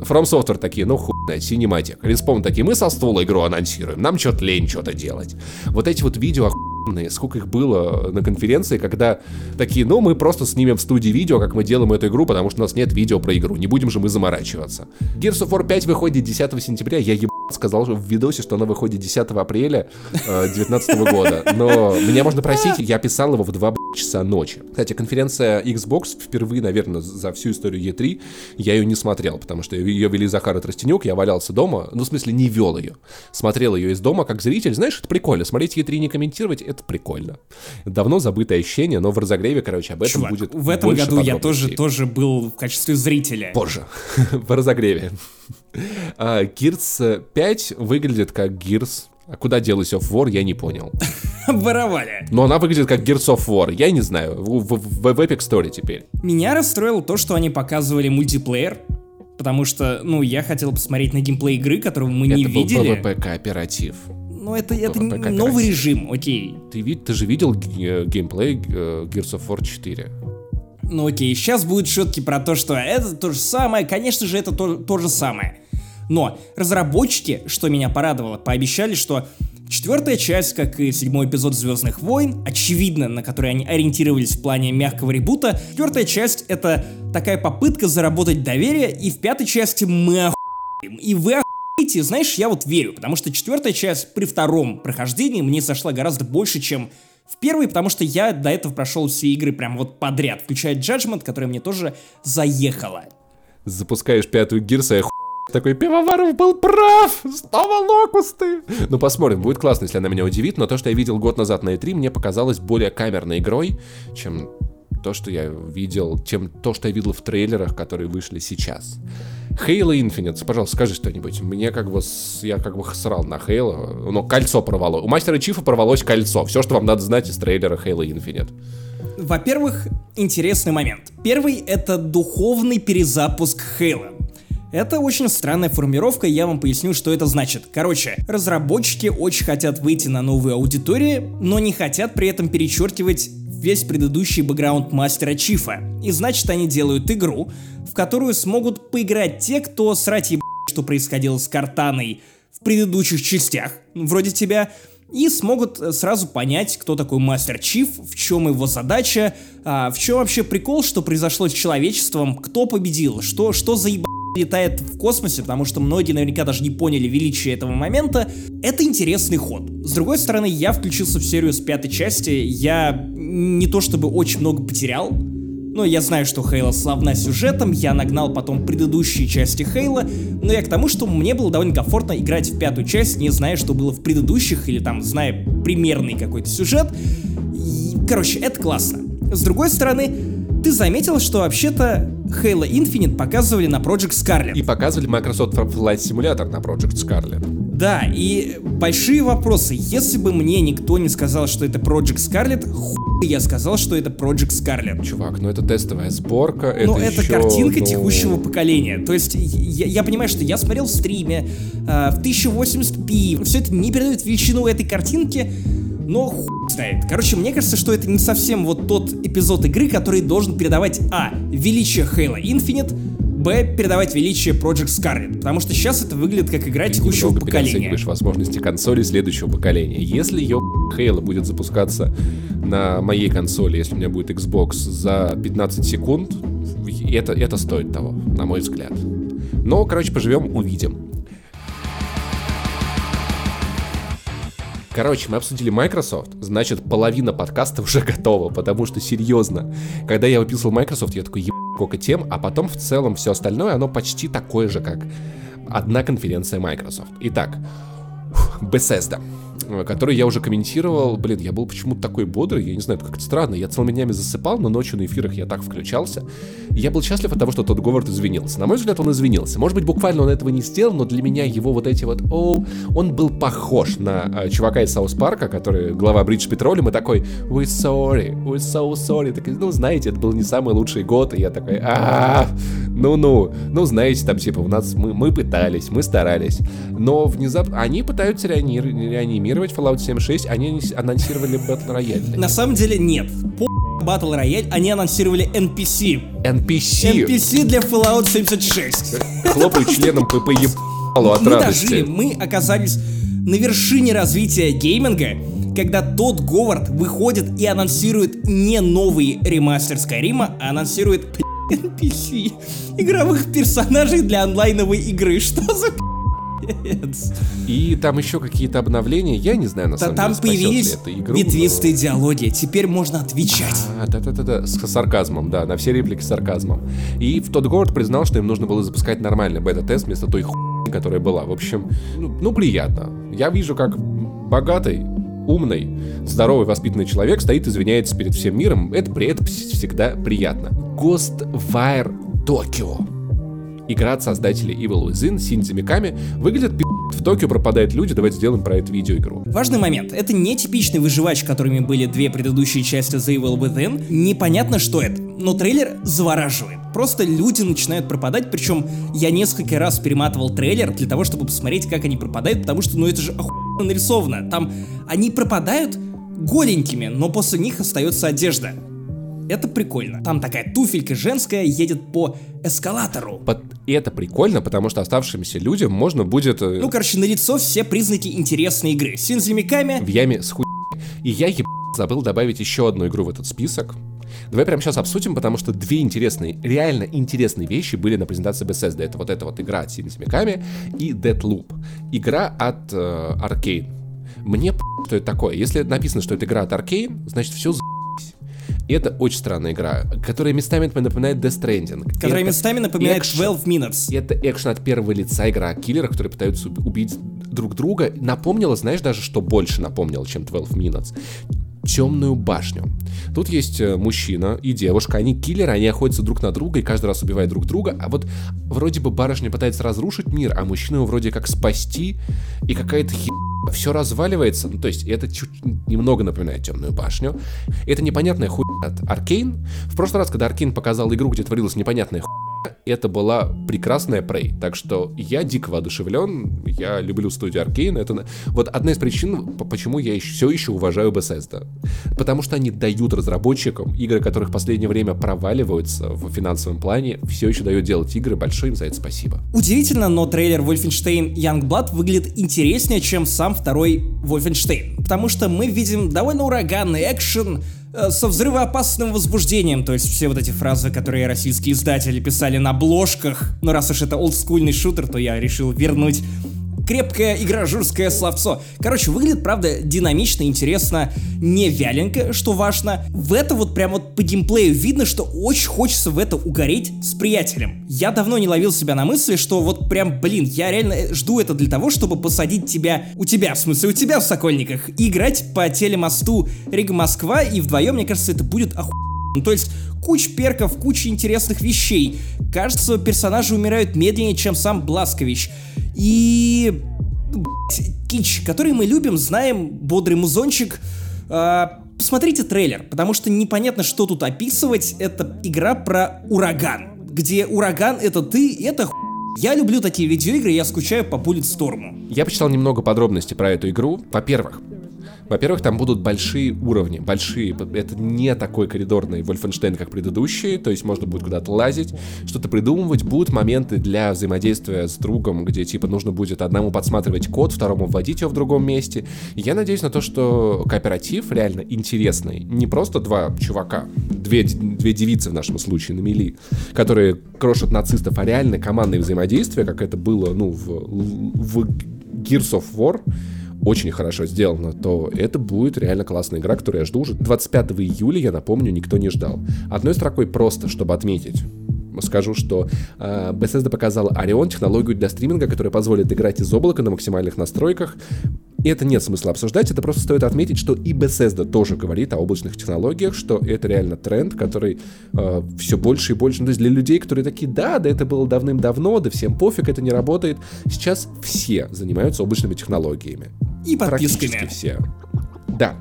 From Software такие, ну хуй синематик. Респон такие, мы со стула игру анонсируем, нам что-то лень что-то делать. Вот эти вот видео охуенные, сколько их было на конференции, когда такие, ну мы просто снимем в студии видео, как мы делаем эту игру, потому что у нас нет видео про игру, не будем же мы заморачиваться. Gears of War 5 выходит 10 сентября, я еб сказал в видосе, что она выходит 10 апреля 2019 э, года. Но меня можно просить, я писал его в 2 часа ночи. Кстати, конференция Xbox впервые, наверное, за всю историю E3 я ее не смотрел, потому что ее вели Захар и Тростенюк, я валялся дома, ну, в смысле, не вел ее. Смотрел ее из дома как зритель. Знаешь, это прикольно. Смотреть E3 не комментировать, это прикольно. Давно забытое ощущение, но в разогреве, короче, об этом Чувак, будет в этом году я тоже, тоже был в качестве зрителя. Позже. в разогреве. А, Gears 5 выглядит как Gears а куда делась of War, я не понял. Воровали. Но она выглядит как Gears of War, я не знаю, в, в, в Epic Story теперь. Меня расстроило то, что они показывали мультиплеер, потому что, ну, я хотел посмотреть на геймплей игры, которую мы это не видели. Это был PvP кооператив. Ну, это, это новый режим, окей. Ты, ты же видел геймплей э, Gears of War 4? Ну окей, сейчас будут шутки про то, что это то же самое, конечно же, это то, то же самое. Но разработчики, что меня порадовало, пообещали, что Четвертая часть, как и седьмой эпизод Звездных войн, очевидно, на который они ориентировались в плане мягкого ребута, четвертая часть это такая попытка заработать доверие, и в пятой части мы охуеем. И вы охуеете, знаешь, я вот верю, потому что четвертая часть при втором прохождении мне сошла гораздо больше, чем в первый, потому что я до этого прошел все игры прям вот подряд, включая Judgment, которая мне тоже заехала. Запускаешь пятую гирса и такой, Пивоваров был прав! Снова локусты! Ну, посмотрим, будет классно, если она меня удивит, но то, что я видел год назад на E3, мне показалось более камерной игрой, чем то, что я видел, чем то, что я видел в трейлерах, которые вышли сейчас. Halo Infinite, пожалуйста, скажи что-нибудь. Мне как бы, я как бы срал на Halo, но кольцо порвало. У Мастера Чифа порвалось кольцо. Все, что вам надо знать из трейлера Halo Infinite. Во-первых, интересный момент. Первый — это духовный перезапуск Halo. Это очень странная формировка, я вам поясню, что это значит. Короче, разработчики очень хотят выйти на новые аудитории, но не хотят при этом перечеркивать весь предыдущий бэкграунд мастера Чифа. И значит они делают игру, в которую смогут поиграть те, кто срать еб... что происходило с Картаной в предыдущих частях, вроде тебя, и смогут сразу понять, кто такой Мастер Чиф, в чем его задача, а, в чем вообще прикол, что произошло с человечеством, кто победил, что, что за еб летает в космосе, потому что многие наверняка даже не поняли величие этого момента, это интересный ход. С другой стороны, я включился в серию с пятой части, я не то чтобы очень много потерял, но я знаю, что Хейла славна сюжетом, я нагнал потом предыдущие части Хейла, но я к тому, что мне было довольно комфортно играть в пятую часть, не зная, что было в предыдущих, или там, зная примерный какой-то сюжет. И, короче, это классно. С другой стороны, ты заметил, что вообще-то Halo Infinite показывали на Project Scarlet. И показывали Microsoft Flight Simulator на Project Scarlet. Да, и большие вопросы. Если бы мне никто не сказал, что это Project Scarlet, хуй я сказал, что это Project Scarlet. Чувак, ну это тестовая сборка, это Но это еще, картинка ну... текущего поколения. То есть я, я понимаю, что я смотрел в стриме э, в 1080p, все это не передает величину этой картинки, но хуй знает. Короче, мне кажется, что это не совсем вот тот эпизод игры, который должен передавать А. Величие Halo Infinite, Б. Передавать величие Project Scarlet, потому что сейчас это выглядит как игра Ты текущего поколения. переоцениваешь возможности консоли следующего поколения. Если ее Halo будет запускаться на моей консоли, если у меня будет Xbox за 15 секунд, это, это стоит того, на мой взгляд. Но, короче, поживем, увидим. Короче, мы обсудили Microsoft, значит, половина подкаста уже готова, потому что, серьезно, когда я выписывал Microsoft, я такой, еб сколько тем, а потом в целом все остальное, оно почти такое же, как одна конференция Microsoft. Итак, Bethesda который я уже комментировал. Блин, я был почему-то такой бодрый, я не знаю, это как-то странно. Я целыми днями засыпал, но ночью на эфирах я так включался. Я был счастлив от того, что тот Говард извинился. На мой взгляд, он извинился. Может быть, буквально он этого не сделал, но для меня его вот эти вот, о, он был похож на э, чувака из Саус Парка, который глава Бридж Петролиум, и такой, we sorry, we so sorry. Так, ну, знаете, это был не самый лучший год, и я такой, а ну-ну, ну, знаете, там, типа, у нас, мы, мы пытались, мы старались. Но внезапно, они пытаются реанимировать анонсировать Fallout 76, они анонсировали Battle Royale. На самом деле нет. По Battle Royale они анонсировали NPC. NPC? NPC для Fallout 76. Хлопаю членом ПП ебалу от мы радости. Дожили, мы оказались на вершине развития гейминга, когда тот Говард выходит и анонсирует не новый ремастер Скайрима, а анонсирует NPC игровых персонажей для онлайновой игры. Что за и там еще какие-то обновления, я не знаю, на самом там деле, появились это игру, ветвистые но... диалоги, теперь можно отвечать. А, да-да-да, с сарказмом, да, на все реплики с сарказмом. И в тот город признал, что им нужно было запускать нормальный бета-тест вместо той хуйни, которая была. В общем, ну, ну приятно. Я вижу, как богатый, умный, здоровый, воспитанный человек стоит, извиняется перед всем миром. Это при этом всегда приятно. Ghostwire Tokyo игра от создателей Evil Within, Синдзи Миками, выглядит пи*** в Токио пропадают люди, давайте сделаем про это видеоигру. Важный момент. Это не типичный выживач, которыми были две предыдущие части The Evil Within. Непонятно, что это, но трейлер завораживает. Просто люди начинают пропадать, причем я несколько раз перематывал трейлер для того, чтобы посмотреть, как они пропадают, потому что, ну это же охуенно нарисовано. Там они пропадают голенькими, но после них остается одежда. Это прикольно. Там такая туфелька женская едет по эскалатору. Под... И это прикольно, потому что оставшимся людям можно будет... э, Ну, короче, налицо все признаки интересной игры. С инзимиками, в яме с хуй... И я еб... забыл добавить еще одну игру в этот список. Давай прямо сейчас обсудим, потому что две интересные, реально интересные вещи были на презентации Bethesda. Это вот эта вот игра от Сильными Миками и Deadloop. Игра от э, Arcane. Мне что это такое. Если написано, что это игра от Arcane, значит все за***ись. И это очень странная игра, которая местами напоминает Death Stranding. которая Это местами напоминает экшен. 12 Minutes. Это экшен от первого лица игра о киллерах, которые пытаются уб- убить друг друга. Напомнила, знаешь, даже что больше напомнила, чем 12 Minutes. Темную башню. Тут есть э, мужчина и девушка, они киллеры, они охотятся друг на друга и каждый раз убивают друг друга, а вот вроде бы барышня пытается разрушить мир, а мужчина его вроде как спасти, и какая-то хи... Все разваливается, ну то есть это чуть немного напоминает темную башню. Это непонятная хуйня от Аркейн. В прошлый раз, когда Аркейн показал игру, где творилась непонятная хуйня, это была прекрасная Prey. Так что я дико воодушевлен, я люблю студию Arkane. Это вот одна из причин, по- почему я все еще уважаю Bethesda. Потому что они дают разработчикам, игры которых в последнее время проваливаются в финансовом плане, все еще дают делать игры. Большое им за это спасибо. Удивительно, но трейлер Wolfenstein Youngblood выглядит интереснее, чем сам второй Wolfenstein. Потому что мы видим довольно ураганный экшен со взрывоопасным возбуждением. То есть все вот эти фразы, которые российские издатели писали на обложках. Но раз уж это олдскульный шутер, то я решил вернуть крепкое и гражурское словцо. Короче, выглядит, правда, динамично, интересно, не вяленько, что важно. В это вот прям вот по геймплею видно, что очень хочется в это угореть с приятелем. Я давно не ловил себя на мысли, что вот прям, блин, я реально жду это для того, чтобы посадить тебя, у тебя, в смысле, у тебя в Сокольниках, играть по телемосту Рига-Москва, и вдвоем, мне кажется, это будет оху... Ну, то есть, куча перков, куча интересных вещей. Кажется, персонажи умирают медленнее, чем сам Бласкович. И... Кич, который мы любим, знаем, бодрый музончик. А, посмотрите трейлер, потому что непонятно, что тут описывать. Это игра про ураган, где ураган — это ты, и это. Я люблю такие видеоигры, я скучаю по Bulletstorm. Я почитал немного подробностей про эту игру. Во-первых, во-первых, там будут большие уровни, большие. Это не такой коридорный Wolfenstein, как предыдущие, то есть можно будет куда-то лазить, что-то придумывать. Будут моменты для взаимодействия с другом, где типа нужно будет одному подсматривать код, второму вводить его в другом месте. Я надеюсь на то, что кооператив реально интересный. Не просто два чувака, две, две девицы в нашем случае на мели, которые крошат нацистов, а реально командное взаимодействие, как это было, ну, в, в Gears of War, очень хорошо сделано, то это будет реально классная игра, которую я жду уже 25 июля, я напомню, никто не ждал. Одной строкой просто, чтобы отметить. Скажу, что э, Bethesda показала Orion, технологию для стриминга, которая позволит играть из облака на максимальных настройках. И это нет смысла обсуждать, это просто стоит отметить, что и Bethesda тоже говорит о облачных технологиях, что это реально тренд, который э, все больше и больше, ну, то есть для людей, которые такие, да, да, это было давным-давно, да всем пофиг, это не работает. Сейчас все занимаются облачными технологиями. И подписками. все. Да.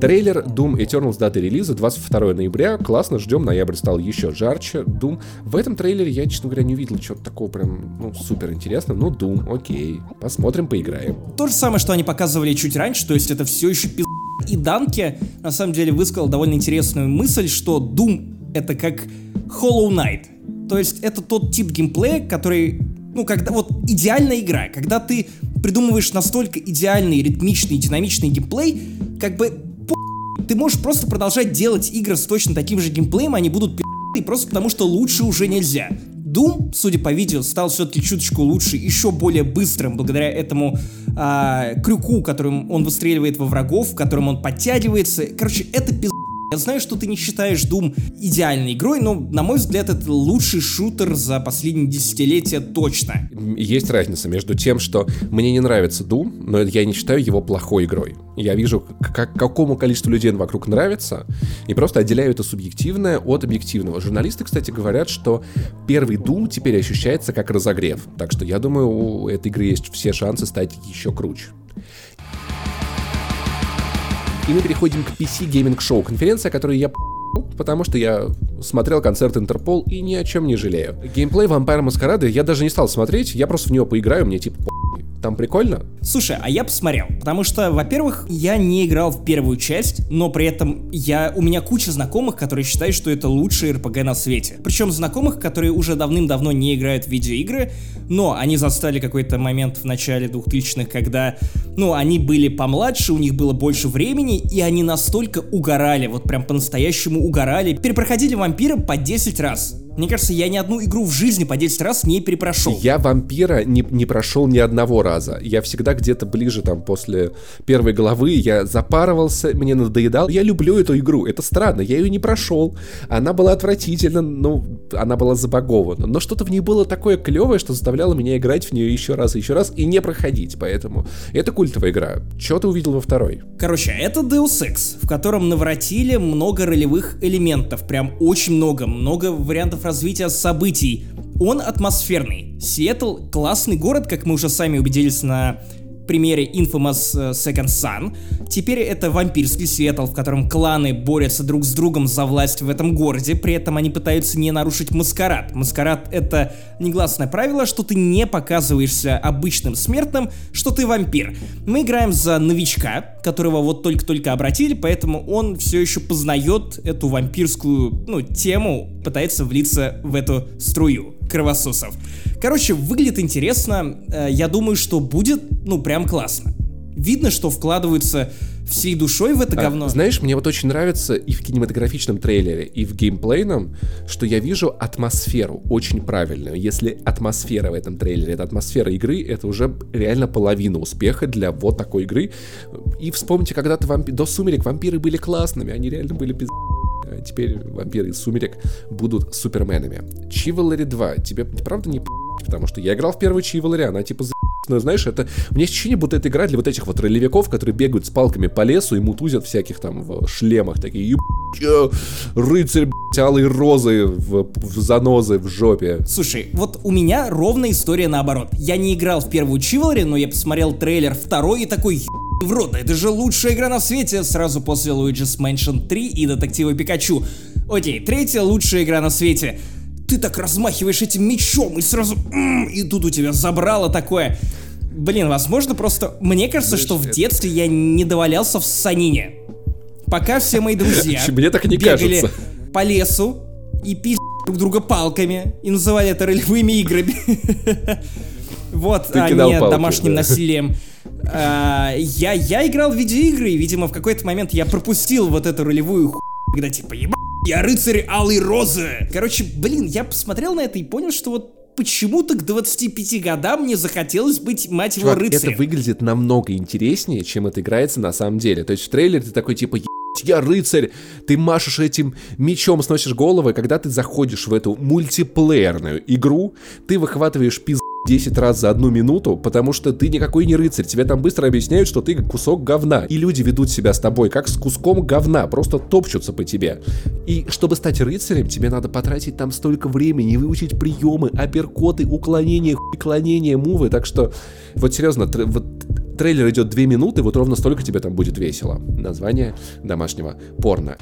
Трейлер Doom Eternal с датой релиза 22 ноября. Классно, ждем. Ноябрь стал еще жарче. Doom. В этом трейлере я, честно говоря, не увидел чего-то такого прям, ну, супер интересно. Ну, Doom, окей. Посмотрим, поиграем. То же самое, что они показывали чуть раньше, то есть это все еще пиз... И Данке, на самом деле, высказал довольно интересную мысль, что Doom — это как Hollow Knight. То есть это тот тип геймплея, который, ну, когда вот идеальная игра, когда ты придумываешь настолько идеальный, ритмичный, динамичный геймплей, как бы ты можешь просто продолжать делать игры с точно таким же геймплеем, они будут пи***й просто потому, что лучше уже нельзя. Doom, судя по видео, стал все-таки чуточку лучше, еще более быстрым, благодаря этому а, крюку, которым он выстреливает во врагов, которым он подтягивается. Короче, это пиз... Я знаю, что ты не считаешь Doom идеальной игрой, но, на мой взгляд, это лучший шутер за последние десятилетия точно. Есть разница между тем, что мне не нравится Doom, но я не считаю его плохой игрой. Я вижу, как, какому количеству людей он вокруг нравится, и просто отделяю это субъективное от объективного. Журналисты, кстати, говорят, что первый Doom теперь ощущается как разогрев. Так что я думаю, у этой игры есть все шансы стать еще круче. И мы переходим к PC Gaming Show, конференция, которую я потому что я смотрел концерт Интерпол и ни о чем не жалею. Геймплей Vampire Masquerade я даже не стал смотреть, я просто в него поиграю, мне типа там прикольно? Слушай, а я посмотрел, потому что, во-первых, я не играл в первую часть, но при этом я, у меня куча знакомых, которые считают, что это лучший РПГ на свете. Причем знакомых, которые уже давным-давно не играют в видеоигры, но они застали какой-то момент в начале 2000-х, когда, ну, они были помладше, у них было больше времени, и они настолько угорали, вот прям по-настоящему угорали, перепроходили вампира по 10 раз. Мне кажется, я ни одну игру в жизни по 10 раз не перепрошел. Я вампира не, не прошел ни одного раза. Я всегда где-то ближе, там, после первой главы, я запарывался, мне надоедал. Я люблю эту игру. Это странно, я ее не прошел. Она была отвратительна, ну, она была забагована. Но что-то в ней было такое клевое, что заставляло меня играть в нее еще раз и еще раз и не проходить. Поэтому это культовая игра. Что ты увидел во второй? Короче, это Deus Ex, в котором наворотили много ролевых элементов. Прям очень много. Много вариантов развития событий. Он атмосферный. Сиэтл — классный город, как мы уже сами убедились на примере Infamous э, Second Son. Теперь это вампирский Сиэтл, в котором кланы борются друг с другом за власть в этом городе, при этом они пытаются не нарушить маскарад. Маскарад — это негласное правило, что ты не показываешься обычным смертным, что ты вампир. Мы играем за новичка, которого вот только-только обратили, поэтому он все еще познает эту вампирскую, ну, тему, пытается влиться в эту струю кровососов. Короче, выглядит интересно. Э, я думаю, что будет, ну, прям классно. Видно, что вкладываются всей душой в это а, говно. Знаешь, мне вот очень нравится и в кинематографичном трейлере, и в геймплейном, что я вижу атмосферу очень правильную. Если атмосфера в этом трейлере, это атмосфера игры, это уже реально половина успеха для вот такой игры. И вспомните, когда-то вампи... до «Сумерек» вампиры были классными, они реально были пиз... Теперь вампиры из «Сумерек» будут суперменами. Chivalry 2, тебе правда не потому что я играл в первую Chivalry, она типа за но знаешь, это... У меня ощущение, будто это игра для вот этих вот ролевиков, которые бегают с палками по лесу и мутузят всяких там в шлемах, такие, ебать, рыцарь, блядь, розы в, в занозы в жопе. Слушай, вот у меня ровная история наоборот. Я не играл в первую Chivalry, но я посмотрел трейлер второй и такой, в рот, это же лучшая игра на свете, сразу после Luigi's Mansion 3 и Детектива Пикачу. Окей, третья лучшая игра на свете ты так размахиваешь этим мечом и сразу... И тут у тебя забрало такое. Блин, возможно, просто... Мне кажется, Знаешь, что в детстве я не довалялся в санине. Пока все мои друзья Мне так не бегали кажется. по лесу и пи*** друг друга палками и называли это ролевыми играми. Вот, а не домашним насилием. А, я, я играл в видеоигры, и, видимо, в какой-то момент я пропустил вот эту ролевую ху... когда типа, еба, я рыцарь Алой Розы. Короче, блин, я посмотрел на это и понял, что вот почему-то к 25 годам мне захотелось быть, мать его, Чувак, рыцарем. это выглядит намного интереснее, чем это играется на самом деле. То есть в трейлере ты такой типа, я рыцарь, ты машешь этим мечом, сносишь головы, когда ты заходишь в эту мультиплеерную игру, ты выхватываешь пиз 10 раз за одну минуту, потому что ты никакой не рыцарь. Тебе там быстро объясняют, что ты кусок говна. И люди ведут себя с тобой как с куском говна, просто топчутся по тебе. И чтобы стать рыцарем, тебе надо потратить там столько времени, выучить приемы, апперкоты, уклонения, уклонения, мувы. Так что, вот серьезно, тр- вот трейлер идет 2 минуты, вот ровно столько тебе там будет весело. Название домашнего порно.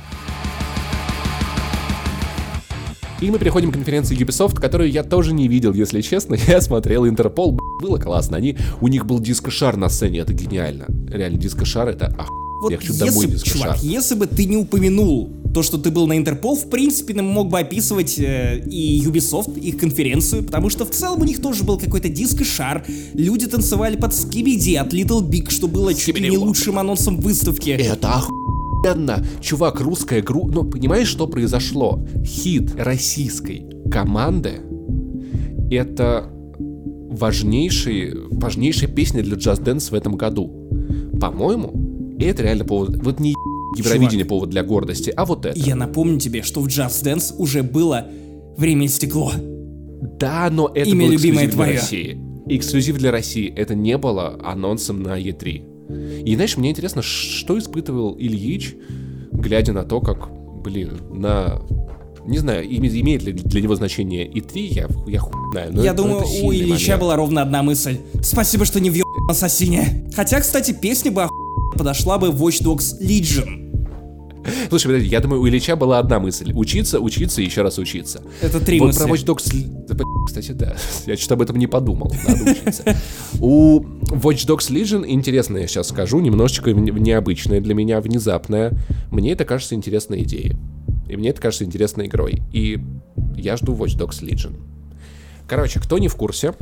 И мы переходим к конференции Ubisoft, которую я тоже не видел, если честно. Я смотрел Интерпол, было классно. Они, у них был дискошар на сцене, это гениально. Реально, дискошар это ах... Вот я хочу если, домой дискошар. Чувак, если бы ты не упомянул то, что ты был на Интерпол, в принципе, мог бы описывать э, и Ubisoft, их конференцию, потому что в целом у них тоже был какой-то диско-шар, люди танцевали под Скибиди от Little Big, что было чуть ли не лучшим анонсом выставки. Это оху охуенно. Чувак, русская группа... Ну, понимаешь, что произошло? Хит российской команды — это важнейший, важнейшая песня для Just Dance в этом году. По-моему, это реально повод... Вот не Евровидение Чувак, повод для гордости, а вот это. Я напомню тебе, что в Just Dance уже было «Время и стекло». Да, но это Имя был эксклюзив для России. Эксклюзив для России. Это не было анонсом на E3. И знаешь, мне интересно, что испытывал Ильич, глядя на то, как, блин, на не знаю, имеет ли для него значение и 3, я, я хуй знаю. Но я это, думаю, это у Ильича момент. была ровно одна мысль. Спасибо, что не въебал Ассасине. Хотя, кстати, песня бы подошла бы в Watch Dogs Legion. Слушай, подожди, я думаю, у Ильича была одна мысль. Учиться, учиться и еще раз учиться. Это три вот мысли. про Watch Dogs... Кстати, да. Я что-то об этом не подумал. Надо учиться. У Watch Dogs Legion, интересно я сейчас скажу, немножечко необычная для меня, внезапная. Мне это кажется интересной идеей. И мне это кажется интересной игрой. И я жду Watch Dogs Legion. Короче, кто не в курсе,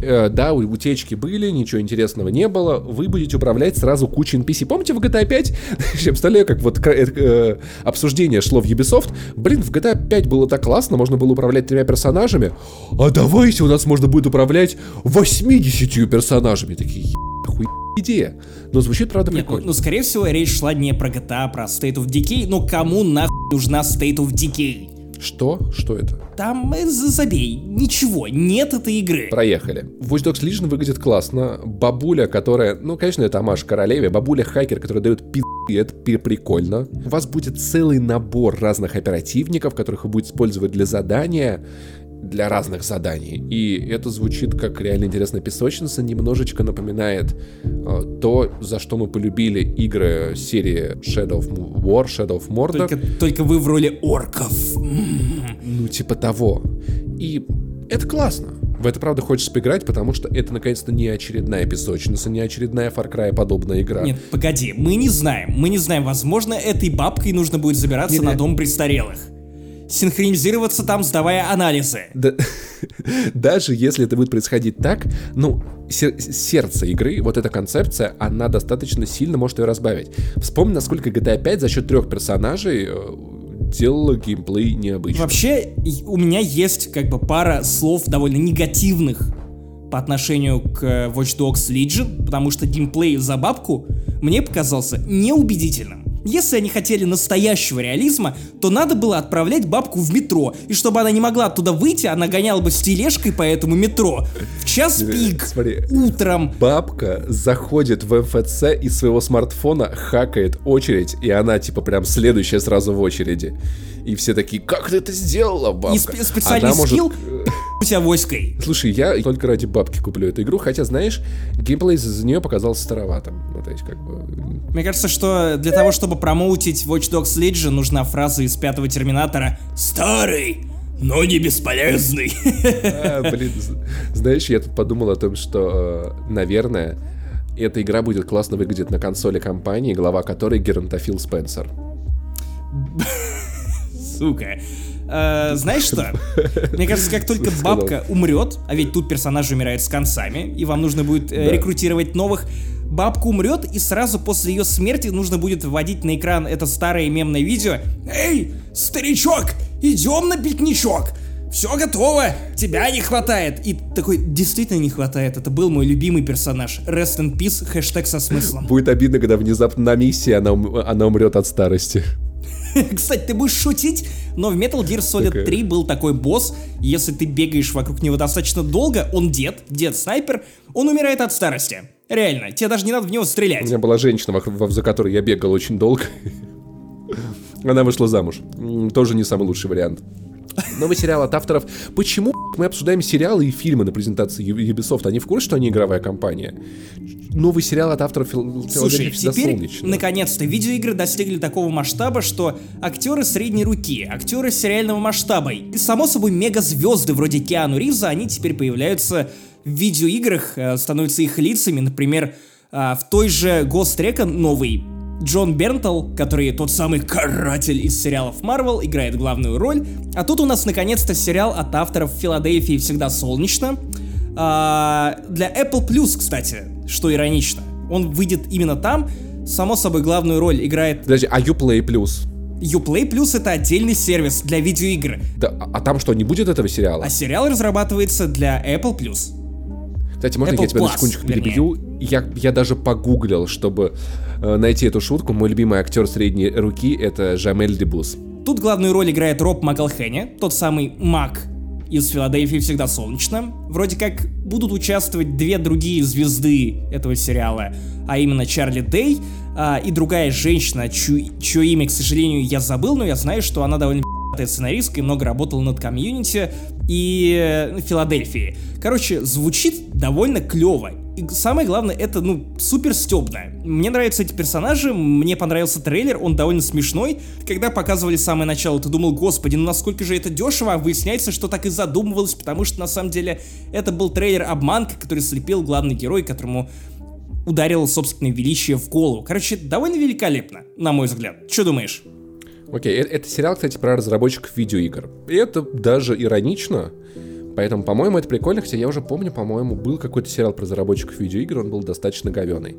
да, утечки были, ничего интересного не было, вы будете управлять сразу кучей NPC. Помните в GTA 5? Я представляю, как вот э, э, обсуждение шло в Ubisoft. Блин, в GTA 5 было так классно, можно было управлять тремя персонажами, а давайте у нас можно будет управлять 80 персонажами. Такие, хуй идея. Но звучит, правда, Нет, прикольно. Ну, скорее всего, речь шла не про GTA, а про State of Decay, но кому нахуй нужна State of Decay? Что? Что это? Там э, забей. Ничего, нет этой игры. Проехали. Watch Dogs Legion выглядит классно. Бабуля, которая... Ну, конечно, это Амаш королеве. Бабуля-хакер, которая дает пи***, это прикольно. У вас будет целый набор разных оперативников, которых вы будете использовать для задания для разных заданий. И это звучит как реально интересная песочница, немножечко напоминает э, то, за что мы полюбили игры серии Shadow of War, Shadow of Mordor. Только, только вы в роли орков. Ну, типа того. И это классно. В это правда хочется поиграть, потому что это наконец-то не очередная песочница, не очередная Far Cry подобная игра. Нет, погоди, мы не знаем. Мы не знаем, возможно, этой бабкой нужно будет забираться не, на дом престарелых синхронизироваться там, сдавая анализы. Да, даже если это будет происходить так, ну, сер- сердце игры, вот эта концепция, она достаточно сильно может ее разбавить. Вспомни, насколько GTA 5 за счет трех персонажей э, делала геймплей необычным. Вообще, у меня есть как бы пара слов довольно негативных по отношению к Watch Dogs Legion, потому что геймплей за бабку мне показался неубедительным. Если они хотели настоящего реализма, то надо было отправлять бабку в метро, и чтобы она не могла оттуда выйти, она гоняла бы с тележкой по этому метро. В час пик, Смотри, утром. Бабка заходит в МФЦ из своего смартфона, хакает очередь, и она типа прям следующая сразу в очереди. И все такие, как ты это сделала, бабка? И сп- специальный Она скилл может... у тебя войской. Слушай, я только ради бабки куплю эту игру, хотя, знаешь, геймплей за нее показался староватым. Ну, то есть, как бы... Мне кажется, что для того, чтобы промоутить Watch Dogs Legion, нужна фраза из пятого Терминатора «Старый, но не бесполезный». А, блин, знаешь, я тут подумал о том, что, э, наверное, эта игра будет классно выглядеть на консоли компании, глава которой Геронтофил Спенсер сука. Э, знаешь что? Мне кажется, как только бабка умрет, а ведь тут персонажи умирают с концами, и вам нужно будет э, рекрутировать новых, бабка умрет, и сразу после ее смерти нужно будет вводить на экран это старое мемное видео. Эй, старичок, идем на пикничок. Все готово, тебя не хватает. И такой, действительно не хватает. Это был мой любимый персонаж. Rest in peace, хэштег со смыслом. Будет обидно, когда внезапно на миссии она, она умрет от старости. Кстати, ты будешь шутить, но в Metal Gear Solid okay. 3 был такой босс, если ты бегаешь вокруг него достаточно долго, он дед, дед-снайпер, он умирает от старости. Реально, тебе даже не надо в него стрелять. У меня была женщина, за которой я бегал очень долго. Она вышла замуж. Тоже не самый лучший вариант. Новый сериал от авторов. Почему мы обсуждаем сериалы и фильмы на презентации Ubisoft? Они в курсе, что они игровая компания? Новый сериал от авторов Слушай, теперь, наконец-то, видеоигры достигли такого масштаба, что актеры средней руки, актеры сериального масштаба и, само собой, мегазвезды вроде Киану Ривза, они теперь появляются в видеоиграх, э, становятся их лицами. Например, э, в той же Ghost Recon новый Джон Бернтл, который тот самый каратель из сериалов Marvel, играет главную роль. А тут у нас наконец-то сериал от авторов «Филадельфии всегда солнечно». А, для Apple Plus, кстати, что иронично. Он выйдет именно там. Само собой, главную роль играет... Подожди, а Uplay Plus? Uplay Plus это отдельный сервис для видеоигр. Да, а там что, не будет этого сериала? А сериал разрабатывается для Apple Plus. Кстати, можно Apple я тебя Plus, на секундочку перебью? Я, я даже погуглил, чтобы э, найти эту шутку. Мой любимый актер средней руки это Жамель Дебус. Тут главную роль играет Роб Макалхене, тот самый Мак из Филадельфии всегда солнечно. Вроде как будут участвовать две другие звезды этого сериала, а именно Чарли Дэй а, и другая женщина, чью, чье имя, к сожалению, я забыл, но я знаю, что она довольно сценаристка и много работала над комьюнити и э, Филадельфии. Короче, звучит довольно клево. И самое главное, это, ну, супер стебно. Мне нравятся эти персонажи, мне понравился трейлер, он довольно смешной. Когда показывали самое начало, ты думал, господи, ну насколько же это дешево, а выясняется, что так и задумывалось, потому что на самом деле это был трейлер-обманка, который слепил главный герой, которому ударило собственное величие в голову. Короче, довольно великолепно, на мой взгляд. Что думаешь? Окей, okay. это сериал, кстати, про разработчиков видеоигр. И это даже иронично, Поэтому, по-моему, это прикольно, хотя я уже помню, по-моему, был какой-то сериал про разработчиков видеоигр, он был достаточно говеный.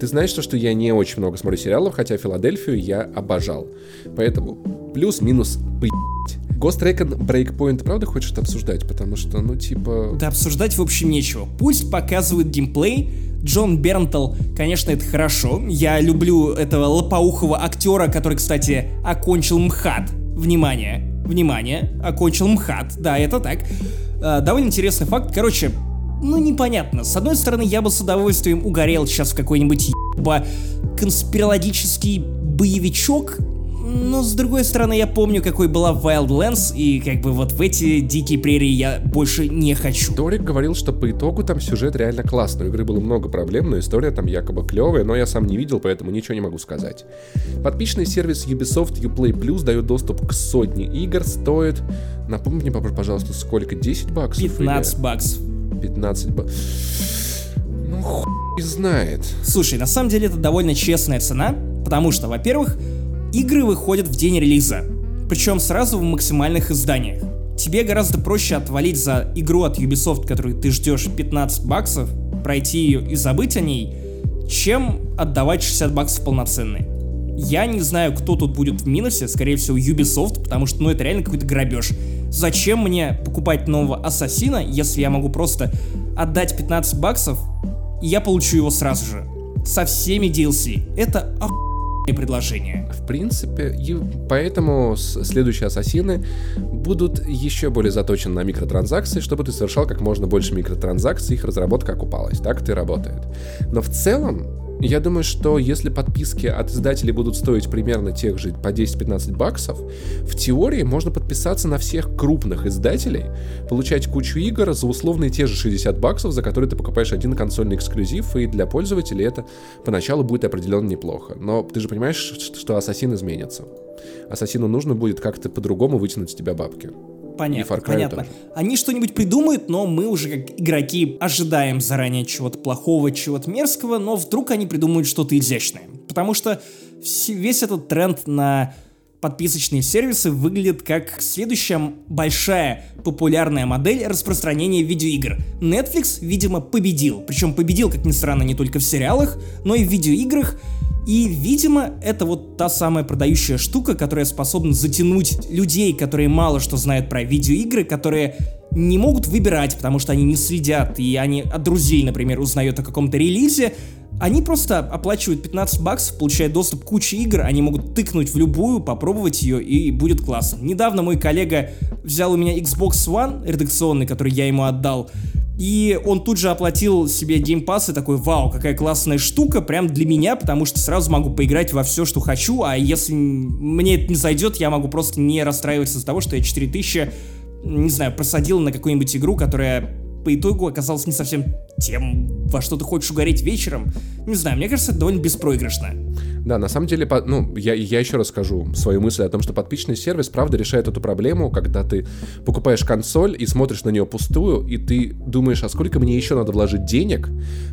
Ты знаешь, что, что я не очень много смотрю сериалов, хотя Филадельфию я обожал. Поэтому плюс-минус Ghost Recon Breakpoint, правда, хочешь это обсуждать? Потому что, ну, типа... Да обсуждать, в общем, нечего. Пусть показывают геймплей, Джон Бернтл, конечно, это хорошо. Я люблю этого лопоухого актера, который, кстати, окончил МХАТ. Внимание, внимание, окончил МХАТ. Да, это так. Э, довольно интересный факт. Короче, ну непонятно. С одной стороны, я бы с удовольствием угорел сейчас в какой-нибудь ебо конспирологический боевичок, но с другой стороны, я помню, какой была Wildlands, и как бы вот в эти дикие прерии я больше не хочу. Дорик говорил, что по итогу там сюжет реально классный. У игры было много проблем, но история там якобы клевая, но я сам не видел, поэтому ничего не могу сказать. Подписчный сервис Ubisoft Uplay Plus дает доступ к сотне игр, стоит... Напомни мне, пожалуйста, сколько? 10 баксов? 15 или... баксов. 15 баксов. Ну, хуй знает. Слушай, на самом деле это довольно честная цена, потому что, во-первых, Игры выходят в день релиза, причем сразу в максимальных изданиях. Тебе гораздо проще отвалить за игру от Ubisoft, которую ты ждешь 15 баксов, пройти ее и забыть о ней, чем отдавать 60 баксов полноценные. Я не знаю, кто тут будет в минусе, скорее всего Ubisoft, потому что ну это реально какой-то грабеж. Зачем мне покупать нового Ассасина, если я могу просто отдать 15 баксов, и я получу его сразу же. Со всеми DLC. Это охуенно предложение. В принципе, и поэтому следующие ассасины будут еще более заточены на микротранзакции, чтобы ты совершал как можно больше микротранзакций, их разработка окупалась. Так и работает. Но в целом, я думаю, что если подписки от издателей будут стоить примерно тех же по 10-15 баксов, в теории можно подписаться на всех крупных издателей, получать кучу игр за условные те же 60 баксов, за которые ты покупаешь один консольный эксклюзив, и для пользователей это поначалу будет определенно неплохо. Но ты же понимаешь, что Ассасин изменится. Ассасину нужно будет как-то по-другому вытянуть с тебя бабки. Понятно, понятно. Тоже. Они что-нибудь придумают, но мы уже как игроки ожидаем заранее чего-то плохого, чего-то мерзкого, но вдруг они придумают что-то изящное. Потому что весь этот тренд на подписочные сервисы выглядит как следующая большая популярная модель распространения видеоигр. Netflix, видимо, победил. Причем победил, как ни странно, не только в сериалах, но и в видеоиграх. И, видимо, это вот та самая продающая штука, которая способна затянуть людей, которые мало что знают про видеоигры, которые не могут выбирать, потому что они не следят, и они от друзей, например, узнают о каком-то релизе, они просто оплачивают 15 баксов, получают доступ к куче игр, они могут тыкнуть в любую, попробовать ее, и будет классно. Недавно мой коллега взял у меня Xbox One редакционный, который я ему отдал, и он тут же оплатил себе Game Pass и такой, вау, какая классная штука, прям для меня, потому что сразу могу поиграть во все, что хочу, а если мне это не зайдет, я могу просто не расстраиваться из-за того, что я 4000, не знаю, просадил на какую-нибудь игру, которая по итогу оказалась не совсем тем, во что ты хочешь угореть вечером. Не знаю, мне кажется, это довольно беспроигрышно. Да, на самом деле, ну, я, я еще раз скажу свою мысль о том, что подписчный сервис, правда, решает эту проблему, когда ты покупаешь консоль и смотришь на нее пустую, и ты думаешь, а сколько мне еще надо вложить денег,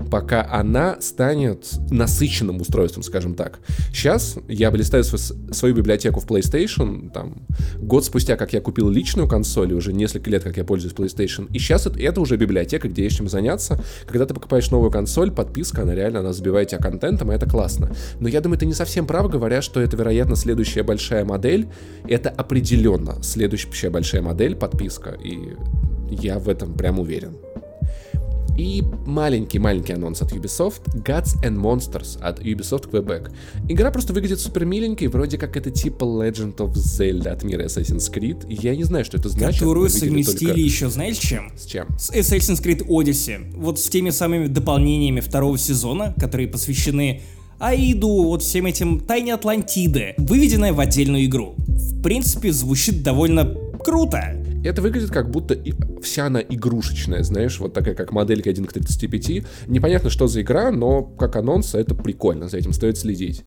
пока она станет насыщенным устройством, скажем так. Сейчас я листаю свою библиотеку в PlayStation, там, год спустя, как я купил личную консоль, и уже несколько лет, как я пользуюсь PlayStation, и сейчас это, это уже библиотека, где есть чем заняться. Когда ты покупаешь новую консоль, подписка, она реально, она забивает тебя контентом, и это классно. Но я думаю, ты не совсем прав, говоря, что это, вероятно, следующая большая модель. Это определенно следующая большая модель, подписка. И я в этом прям уверен. И маленький-маленький анонс от Ubisoft Gods and Monsters от Ubisoft Quebec. Игра просто выглядит супер миленькой, вроде как это типа Legend of Zelda от мира Assassin's Creed. Я не знаю, что это значит. Которую совместили только... еще, знаешь, чем? С чем? С Assassin's Creed Odyssey. Вот с теми самыми дополнениями второго сезона, которые посвящены Аиду, вот всем этим Тайне Атлантиды, выведенная в отдельную игру. В принципе, звучит довольно круто. это выглядит как будто и вся она игрушечная, знаешь, вот такая как моделька 1 к 35. Непонятно, что за игра, но как анонс это прикольно, за этим стоит следить.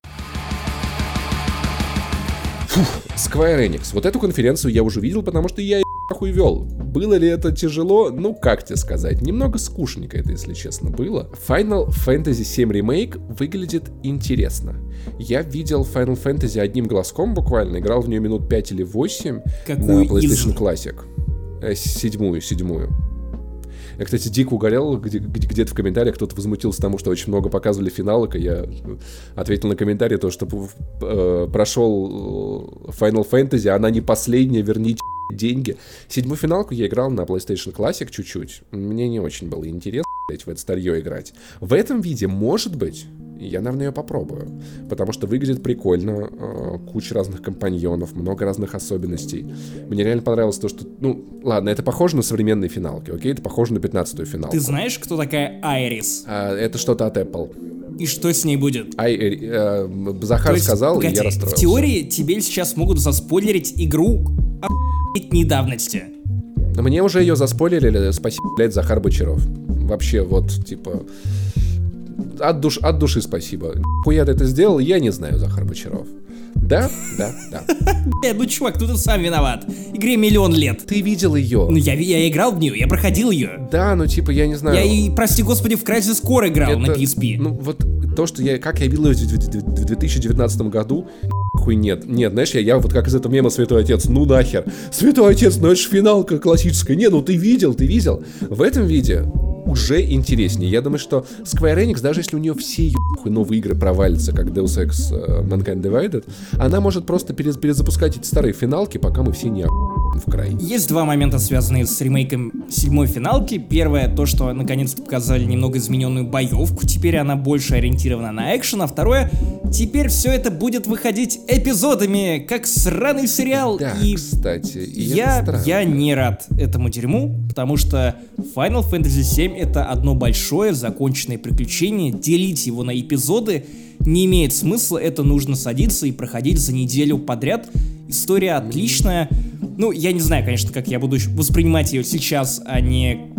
Фух, Square Enix. Вот эту конференцию я уже видел, потому что я нахуй вел. Было ли это тяжело? Ну, как тебе сказать, немного скучненько это, если честно, было. Final Fantasy VII Remake выглядит интересно. Я видел Final Fantasy одним глазком буквально, играл в нее минут 5 или 8 Какую на PlayStation из? Classic. Э, седьмую, седьмую. Я, кстати, дико угорел, где- где- где-то в комментариях кто-то возмутился тому, что очень много показывали финалок, и я ответил на комментарий то, что э, прошел э, Final Fantasy, она не последняя, верните деньги. Седьмую финалку я играл на PlayStation Classic чуть-чуть. Мне не очень было интересно блядь, в это старье играть. В этом виде, может быть, я, наверное, ее попробую. Потому что выглядит прикольно, э, куча разных компаньонов, много разных особенностей. Мне реально понравилось то, что... Ну, ладно, это похоже на современные финалки, окей? Это похоже на 15-ю финалку. Ты знаешь, кто такая Айрис? А, это что-то от Apple. И что с ней будет? Ай, э, э, Захар То есть, сказал, погоди, и я в расстроился. теории тебе сейчас могут заспойлерить игру охуеть недавности. Но Мне уже ее заспойлерили, спасибо, блядь, Захар Бочаров. Вообще, вот, типа... От, душ, от души спасибо. Хуя ты это сделал, я не знаю, Захар Бочаров. Да, да, да. Э, ну чувак, ну ты сам виноват. Игре миллион лет. Ты видел ее? Ну я, я играл в нее, я проходил ее. Да, ну типа, я не знаю. Я и, прости господи, в Crysis Core играл на это- PSP. Ну, вот то, что я, как я видел ее в 2019 году, хуй нет. Нет, знаешь, я, я вот как из этого мема Святой Отец, ну нахер. Святой Отец, ну это же финалка классическая. Не, ну ты видел, ты видел. В этом виде уже интереснее. Я думаю, что Square Enix, даже если у нее все новые игры провалятся, как Deus Ex э, Mankind Divided, она может просто перез- перезапускать эти старые финалки, пока мы все не охуем в край. Есть два момента, связанные с ремейком седьмой финалки. Первое, то, что наконец-то показали немного измененную боевку, теперь она больше ориентирована на экшен, а второе, теперь все это будет выходить эпизодами, как сраный сериал. Да, и кстати. и я, я не рад этому дерьму, потому что Final Fantasy VII это одно большое законченное приключение, делить его на эпизоды не имеет смысла, это нужно садиться и проходить за неделю подряд. История отличная. Ну, я не знаю, конечно, как я буду воспринимать ее сейчас, а не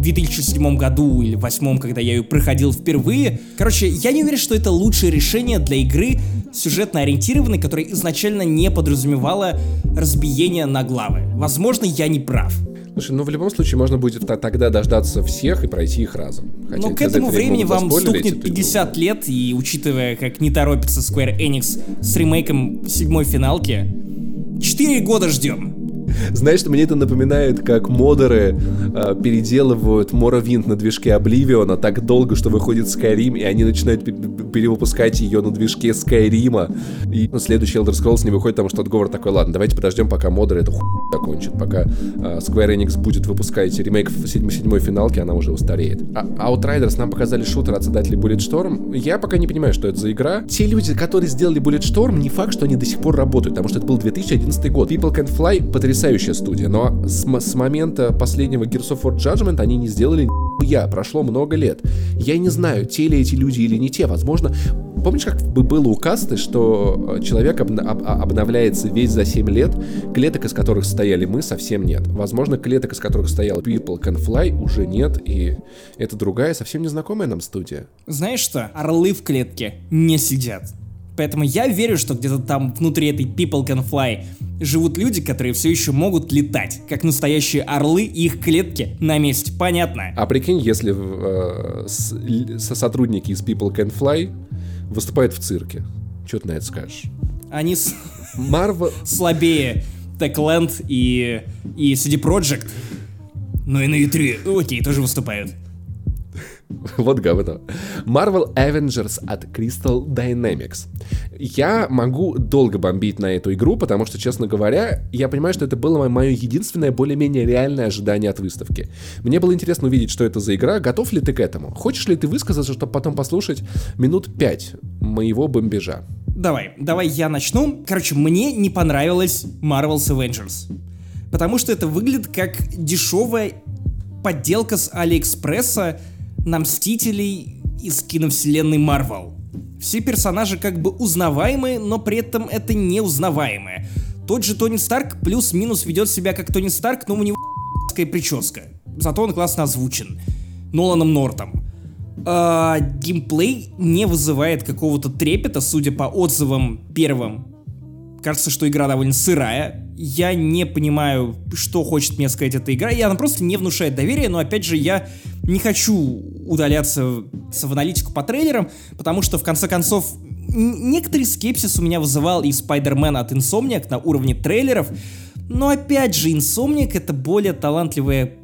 в 2007 году или 2008, когда я ее проходил впервые. Короче, я не уверен, что это лучшее решение для игры сюжетно ориентированной, которая изначально не подразумевала разбиение на главы. Возможно, я не прав. Слушай, ну в любом случае можно будет тогда дождаться всех и пройти их разом. Хотя Но к тебе за этому времени вам стукнет эту игру. 50 лет, и учитывая, как не торопится Square Enix с ремейком седьмой финалки, 4 года ждем. Знаешь, мне это напоминает, как модеры э, переделывают Morrowind на движке Обливиона так долго, что выходит Skyrim, и они начинают пе- пе- перевыпускать ее на движке Skyrim. И следующий Elder Scrolls не выходит, потому что отговор такой, ладно, давайте подождем, пока модеры эту хуйню закончат, пока э, Square Enix будет выпускать ремейк в седьмой, седьмой финалке, она уже устареет. А Outriders нам показали шутер от создателей Bulletstorm. Я пока не понимаю, что это за игра. Те люди, которые сделали Bulletstorm, не факт, что они до сих пор работают, потому что это был 2011 год. People Can Fly — потрясающая студия, но с, с момента последнего Gears of War Judgment они не сделали я прошло много лет. Я не знаю, те ли эти люди или не те. Возможно, помнишь, как бы было у касты, что э, человек обна- об- а- обновляется весь за 7 лет, клеток, из которых состояли мы, совсем нет. Возможно, клеток, из которых стоял People Can Fly, уже нет, и это другая, совсем незнакомая нам студия. Знаешь что? Орлы в клетке не сидят. Поэтому я верю, что где-то там внутри этой People Can Fly живут люди, которые все еще могут летать, как настоящие орлы, и их клетки на месте. Понятно? А прикинь, если э, с- со сотрудники из People Can Fly выступают в цирке. Что ты на это скажешь? Они с- Марвел... слабее Techland и, и CD Projekt. Но и на E3, окей, тоже выступают. Вот говно. Marvel Avengers от Crystal Dynamics. Я могу долго бомбить на эту игру, потому что, честно говоря, я понимаю, что это было мое единственное более-менее реальное ожидание от выставки. Мне было интересно увидеть, что это за игра, готов ли ты к этому? Хочешь ли ты высказаться, чтобы потом послушать минут пять моего бомбежа? Давай, давай я начну. Короче, мне не понравилась Marvel's Avengers. Потому что это выглядит как дешевая подделка с Алиэкспресса на Мстителей из киновселенной Марвел. Все персонажи как бы узнаваемые, но при этом это неузнаваемые. тот же Тони Старк плюс-минус ведет себя как Тони Старк, но у него прическа. Зато он классно озвучен. Ноланом Нортом. А, геймплей не вызывает какого-то трепета, судя по отзывам первым. Кажется, что игра довольно сырая. Я не понимаю, что хочет мне сказать эта игра. И она просто не внушает доверия, но опять же, я не хочу удаляться в аналитику по трейлерам, потому что, в конце концов, некоторый скепсис у меня вызывал и Spider-Man от Insomniac на уровне трейлеров, но опять же, Insomniac это более талантливая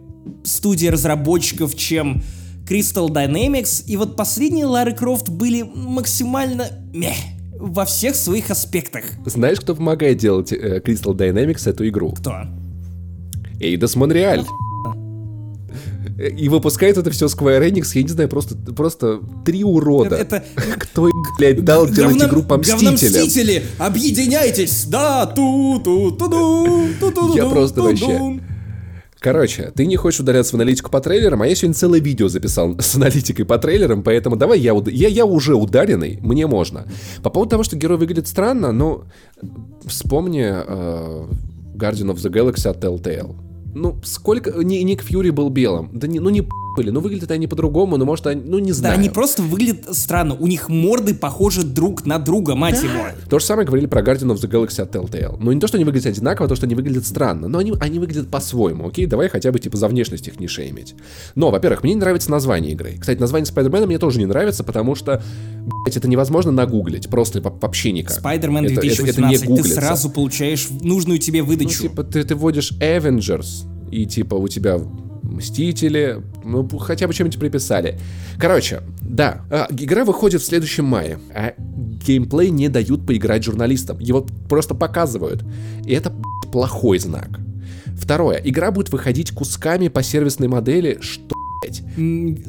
студия разработчиков, чем Crystal Dynamics, и вот последние Лары Крофт были максимально мeh во всех своих аспектах. Знаешь, кто помогает делать э, Crystal Dynamics эту игру? Кто? Эйдос Монреаль. И выпускает это все Square Enix, я не знаю, просто, просто три урода. Это, Кто, блядь, дал делать игру по Мстителям? Мстители, объединяйтесь! Да, ту ту ту ту ту ту Я просто вообще... Короче, ты не хочешь удаляться в аналитику по трейлерам, а я сегодня целое видео записал с аналитикой по трейлерам, поэтому давай я, уд... я, я уже ударенный, мне можно. По поводу того, что герой выглядит странно, ну, вспомни uh, Guardian of the Galaxy от Telltale. Ну, сколько... Ник Фьюри был белым. Да не, ну не были. Ну, выглядят они по-другому, но может они, ну, не знаю. Да, они просто выглядят странно. У них морды похожи друг на друга, мать да. его. То же самое говорили про Guardian of the Galaxy от Telltale. Ну, не то, что они выглядят одинаково, а то, что они выглядят странно. Но они, они выглядят по-своему, окей? Давай хотя бы, типа, за внешность их не шеймить. Но, во-первых, мне не нравится название игры. Кстати, название Спайдермена мне тоже не нравится, потому что, блядь, это невозможно нагуглить. Просто вообще никак. Спайдермен 2018. Это, это, это не ты сразу получаешь нужную тебе выдачу. Ну, типа, ты, ты вводишь Avengers, и, типа, у тебя Мстители, ну, хотя бы чем-нибудь приписали. Короче, да, а, игра выходит в следующем мае, а геймплей не дают поиграть журналистам. Его просто показывают. И это плохой знак. Второе, игра будет выходить кусками по сервисной модели, что?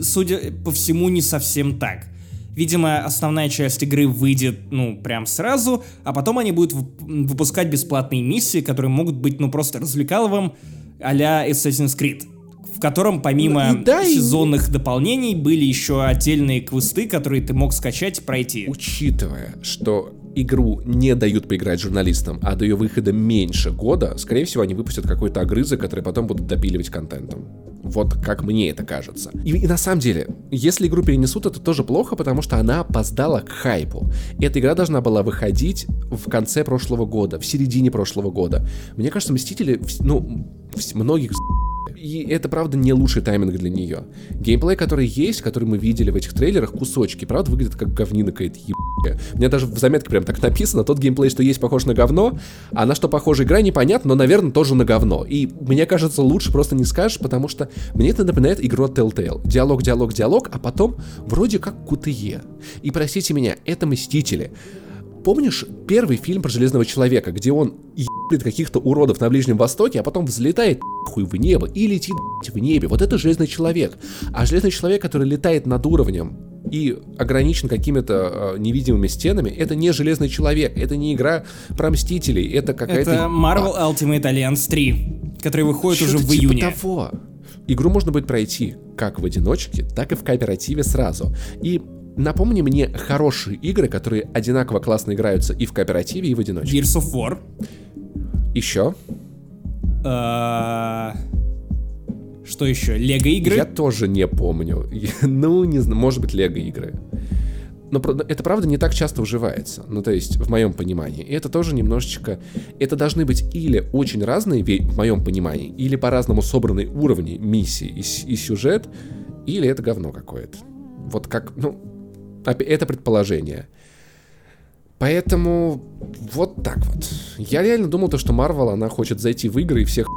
Судя по всему, не совсем так. Видимо, основная часть игры выйдет, ну, прям сразу, а потом они будут выпускать бесплатные миссии, которые могут быть, ну, просто развлекаловым а-ля Assassin's Creed в котором помимо ну, да, сезонных и... дополнений были еще отдельные квесты, которые ты мог скачать и пройти. Учитывая, что игру не дают поиграть журналистам, а до ее выхода меньше года, скорее всего, они выпустят какой-то огрызок, который потом будут допиливать контентом. Вот как мне это кажется. И, и на самом деле, если игру перенесут, это тоже плохо, потому что она опоздала к хайпу. И эта игра должна была выходить в конце прошлого года, в середине прошлого года. Мне кажется, Мстители, ну, многих и это, правда, не лучший тайминг для нее. Геймплей, который есть, который мы видели в этих трейлерах, кусочки, правда, выглядит как говнина какая-то ебаная. У меня даже в заметке прям так написано, тот геймплей, что есть, похож на говно, а на что похожа игра, непонятно, но, наверное, тоже на говно. И мне кажется, лучше просто не скажешь, потому что мне это напоминает игру от Telltale. Диалог, диалог, диалог, а потом вроде как QTE. И простите меня, это Мстители. Помнишь первый фильм про Железного Человека, где он ебет каких-то уродов на Ближнем Востоке, а потом взлетает хуй в небо и летит в небе? Вот это Железный Человек. А Железный Человек, который летает над уровнем и ограничен какими-то э, невидимыми стенами, это не Железный Человек, это не игра про Мстителей, это какая-то... Это Marvel а... Ultimate Alliance 3, который выходит уже в типа июне. того. Игру можно будет пройти как в одиночке, так и в кооперативе сразу. И Напомни мне хорошие игры, которые одинаково классно играются и в кооперативе, и в одиночке. Gears of War. Еще? А, что еще? Лего игры? Я тоже не помню. ну, не знаю, может быть, Лего игры. Но это правда не так часто уживается. Ну, то есть, в моем понимании. И это тоже немножечко... Это должны быть или очень разные, в моем понимании, или по-разному собранные уровни миссии и, и сюжет, или это говно какое-то. Вот как, ну, это предположение. Поэтому вот так вот. Я реально думал, то, что Marvel, она хочет зайти в игры и всех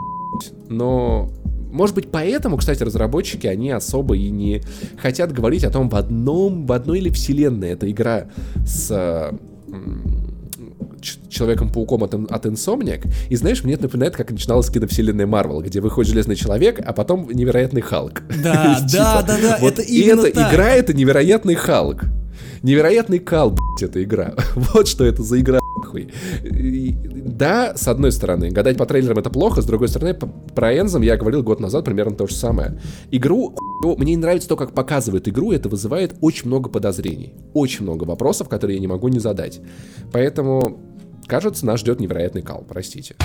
но может быть, поэтому, кстати, разработчики, они особо и не хотят говорить о том, в одном, в одной или вселенной эта игра с Человеком-пауком от, от Insomniac. И знаешь, мне это напоминает, как начиналась киновселенная Марвел, где выходит Железный Человек, а потом Невероятный Халк. Да, да, да, да, это И эта игра — это Невероятный Халк. Невероятный кал, блядь, эта игра. вот что это за игра, нахуй. Да, с одной стороны, гадать по трейлерам это плохо, с другой стороны, про Энзом я говорил год назад примерно то же самое. Игру, мне не нравится то, как показывают игру, это вызывает очень много подозрений. Очень много вопросов, которые я не могу не задать. Поэтому кажется, нас ждет невероятный кал, простите.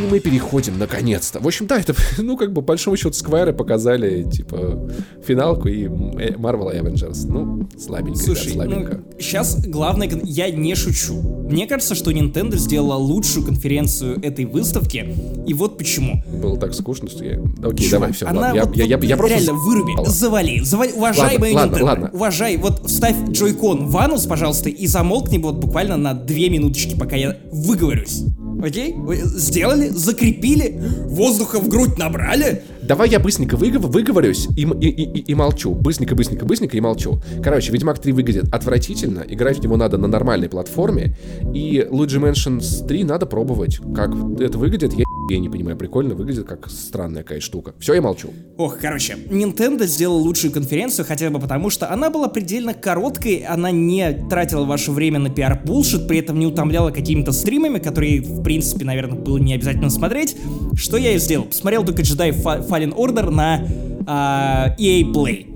И мы переходим, наконец-то. В общем, да, это, ну, как бы, по большому счету, Сквайры показали, типа, финалку и э, Marvel Avengers. Ну, слабенько, Слушай, да, слабенько. Ну, сейчас главное, я не шучу. Мне кажется, что Nintendo сделала лучшую конференцию этой выставки, и вот почему. Было так скучно, что я... Окей, Чувак, давай, все, она ладно. вот, я, я, я, я просто... реально выруби, завали, завали, уважаемая Ладно, Nintendo, ладно, ладно. уважай, вот вставь джойкон в анус, пожалуйста, и замолкни вот буквально на две минуточки, пока я выговорюсь. Окей? Сделали, закрепили, воздуха в грудь набрали. Давай я быстренько выгов- выговорюсь и, и, и, и молчу. Быстренько, быстренько, быстренько и молчу. Короче, Ведьмак 3 выглядит отвратительно. Играть в него надо на нормальной платформе. И Luigi Mansions 3 надо пробовать. Как это выглядит, я, я не понимаю. Прикольно выглядит, как странная какая штука. Все, я молчу. Ох, короче, Nintendo сделала лучшую конференцию хотя бы потому, что она была предельно короткой, она не тратила ваше время на пиар булшит, при этом не утомляла какими-то стримами, которые, в принципе, наверное, было не обязательно смотреть. Что я и сделал? Посмотрел только Jedi Fa- Fallen Order на а, EA Play.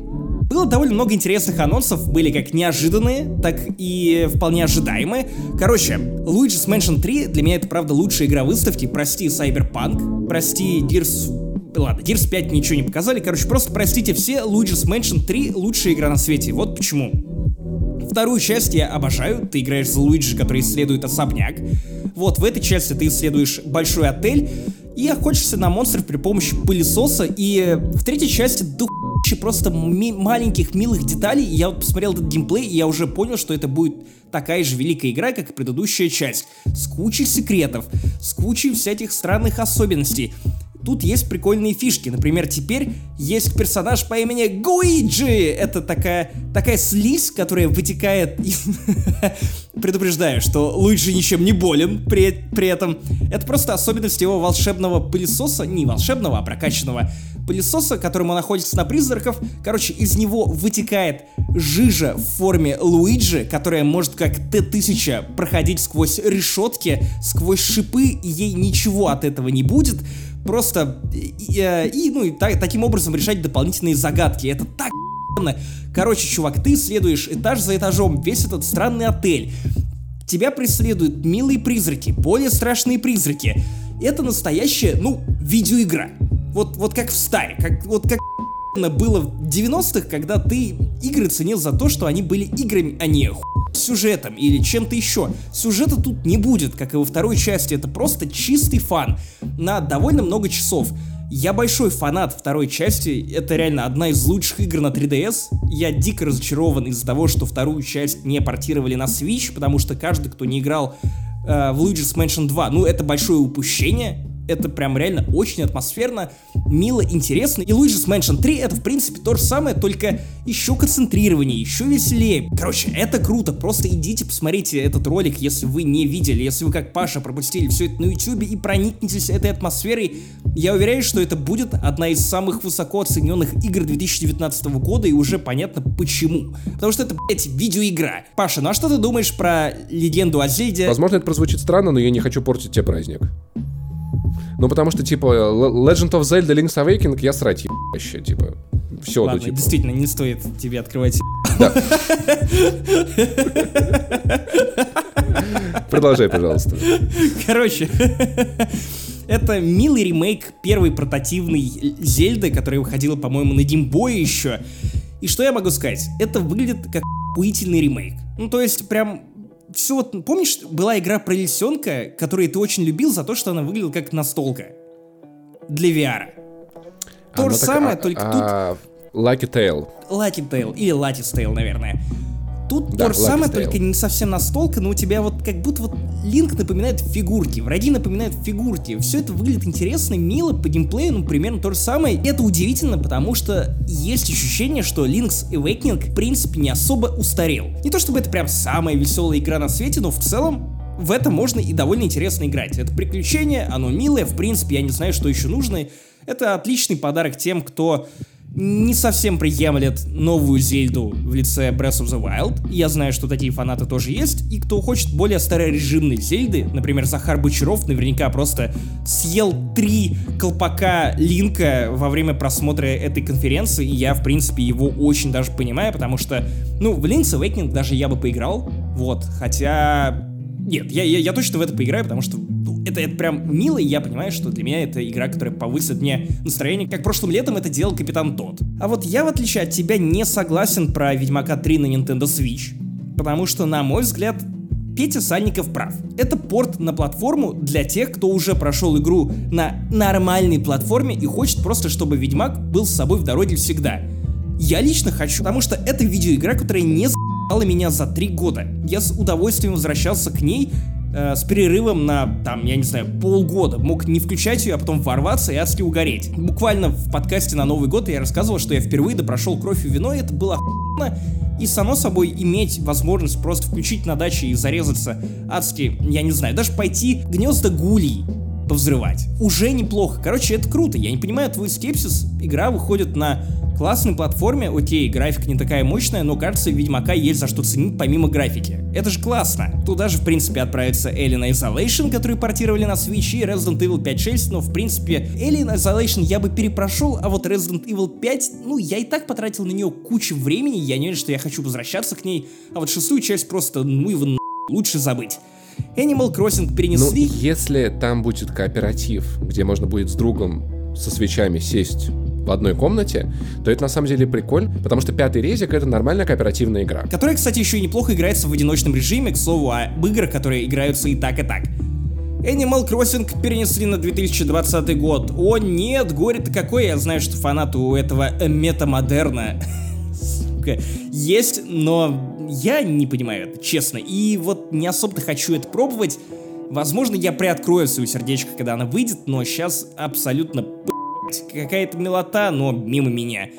Было довольно много интересных анонсов, были как неожиданные, так и вполне ожидаемые. Короче, Luigi's Mansion 3 для меня это правда лучшая игра выставки. Прости, Cyberpunk, прости, Gears Ладно, Gears 5 ничего не показали. Короче, просто простите все, Luigi's Mansion 3 лучшая игра на свете. Вот почему. Вторую часть я обожаю. Ты играешь за Луиджи, который исследует особняк. Вот в этой части ты исследуешь большой отель и охотишься на монстров при помощи пылесоса. И в третьей части до хуища просто ми- маленьких милых деталей. И я вот посмотрел этот геймплей, и я уже понял, что это будет такая же великая игра, как и предыдущая часть. С кучей секретов, с кучей всяких странных особенностей. Тут есть прикольные фишки. Например, теперь есть персонаж по имени Гуиджи. Это такая, такая слизь, которая вытекает. Предупреждаю, что Луиджи ничем не болен при, при этом. Это просто особенность его волшебного пылесоса. Не волшебного, а прокачанного пылесоса, которым он находится на призраков. Короче, из него вытекает жижа в форме Луиджи, которая может как Т-1000 проходить сквозь решетки, сквозь шипы, и ей ничего от этого не будет просто и, э, и, ну и та- таким образом решать дополнительные загадки. Это так. Короче, чувак, ты исследуешь этаж за этажом весь этот странный отель. Тебя преследуют милые призраки, более страшные призраки. Это настоящая, ну, видеоигра. Вот, вот как в старе, как, вот как было в 90-х, когда ты игры ценил за то, что они были играми, а не ху- сюжетом или чем-то еще. Сюжета тут не будет, как и во второй части, это просто чистый фан на довольно много часов. Я большой фанат второй части, это реально одна из лучших игр на 3DS. Я дико разочарован из-за того, что вторую часть не портировали на Switch, потому что каждый, кто не играл э, в Luigi's Mansion 2, ну это большое упущение, это прям реально очень атмосферно, мило, интересно. И Luigi's Mansion 3 это в принципе то же самое, только еще концентрированнее, еще веселее. Короче, это круто, просто идите посмотрите этот ролик, если вы не видели, если вы как Паша пропустили все это на YouTube и проникнетесь этой атмосферой. Я уверяю, что это будет одна из самых высоко оцененных игр 2019 года, и уже понятно почему. Потому что это, блядь, видеоигра. Паша, ну а что ты думаешь про легенду о Зельде? Возможно, это прозвучит странно, но я не хочу портить тебе праздник. Ну, потому что, типа, Legend of Zelda Link's Awakening я срать вообще, типа. Все, Ладно, ну, типа. действительно, не стоит тебе открывать. Продолжай, пожалуйста. Короче, это милый ремейк первой портативной Зельды, которая выходила, по-моему, на Геймбое еще. И что я могу сказать? Это выглядит как охуительный ремейк. Ну, то есть, прям все вот, помнишь, была игра про лисенка, которую ты очень любил за то, что она выглядела как настолка для VR. То же самое, а- только а, Lucky Tail. тут Lucky Tail или Lattice Tail, наверное. Тут Да, то же самое, Tail. только не совсем настолка, но у тебя вот как будто вот Линк напоминает фигурки, враги напоминают фигурки. Все это выглядит интересно, мило, по геймплею, ну, примерно то же самое. И это удивительно, потому что есть ощущение, что Link's Awakening, в принципе, не особо устарел. Не то чтобы это прям самая веселая игра на свете, но в целом в это можно и довольно интересно играть. Это приключение, оно милое, в принципе, я не знаю, что еще нужно. Это отличный подарок тем, кто не совсем приемлет новую Зельду в лице Breath of the Wild. Я знаю, что такие фанаты тоже есть. И кто хочет более старорежимной Зельды, например, Захар Бочаров наверняка просто съел три колпака Линка во время просмотра этой конференции. И я, в принципе, его очень даже понимаю, потому что, ну, в Link's Awakening даже я бы поиграл, Вот, хотя... Нет, я, я, я точно в это поиграю, потому что это, это прям мило, и я понимаю, что для меня это игра, которая повысит мне настроение, как прошлым летом это делал Капитан Тот. А вот я, в отличие от тебя, не согласен про Ведьмака 3 на Nintendo Switch, потому что, на мой взгляд, Петя Сальников прав. Это порт на платформу для тех, кто уже прошел игру на нормальной платформе и хочет просто, чтобы Ведьмак был с собой в дороге всегда. Я лично хочу, потому что это видеоигра, которая не за***ала меня за три года. Я с удовольствием возвращался к ней э, с перерывом на, там, я не знаю, полгода. Мог не включать ее, а потом ворваться и адски угореть. Буквально в подкасте на Новый год я рассказывал, что я впервые допрошел кровь и вино, и это было охуенно. И, само собой, иметь возможность просто включить на даче и зарезаться адски, я не знаю, даже пойти гнезда гулей повзрывать. Уже неплохо. Короче, это круто. Я не понимаю твой скепсис. Игра выходит на классной платформе. Окей, графика не такая мощная, но кажется, Ведьмака есть за что ценить помимо графики. Это же классно. Туда же, в принципе, отправится Alien Isolation, который портировали на Switch, и Resident Evil 5.6, но, в принципе, Alien Isolation я бы перепрошел, а вот Resident Evil 5, ну, я и так потратил на нее кучу времени, я не уверен, что я хочу возвращаться к ней, а вот шестую часть просто, ну, его лучше забыть. Animal Crossing перенесли. Ну, если там будет кооператив, где можно будет с другом со свечами сесть в одной комнате, то это на самом деле прикольно, потому что пятый резик это нормальная кооперативная игра. Которая, кстати, еще и неплохо играется в одиночном режиме, к слову, об играх, которые играются и так, и так. Animal Crossing перенесли на 2020 год. О нет, горе-то какое, я знаю, что фанаты у этого метамодерна сука, есть, но я не понимаю это, честно. И вот не особо-то хочу это пробовать. Возможно, я приоткрою свое сердечко, когда она выйдет, но сейчас абсолютно какая-то милота, но мимо меня.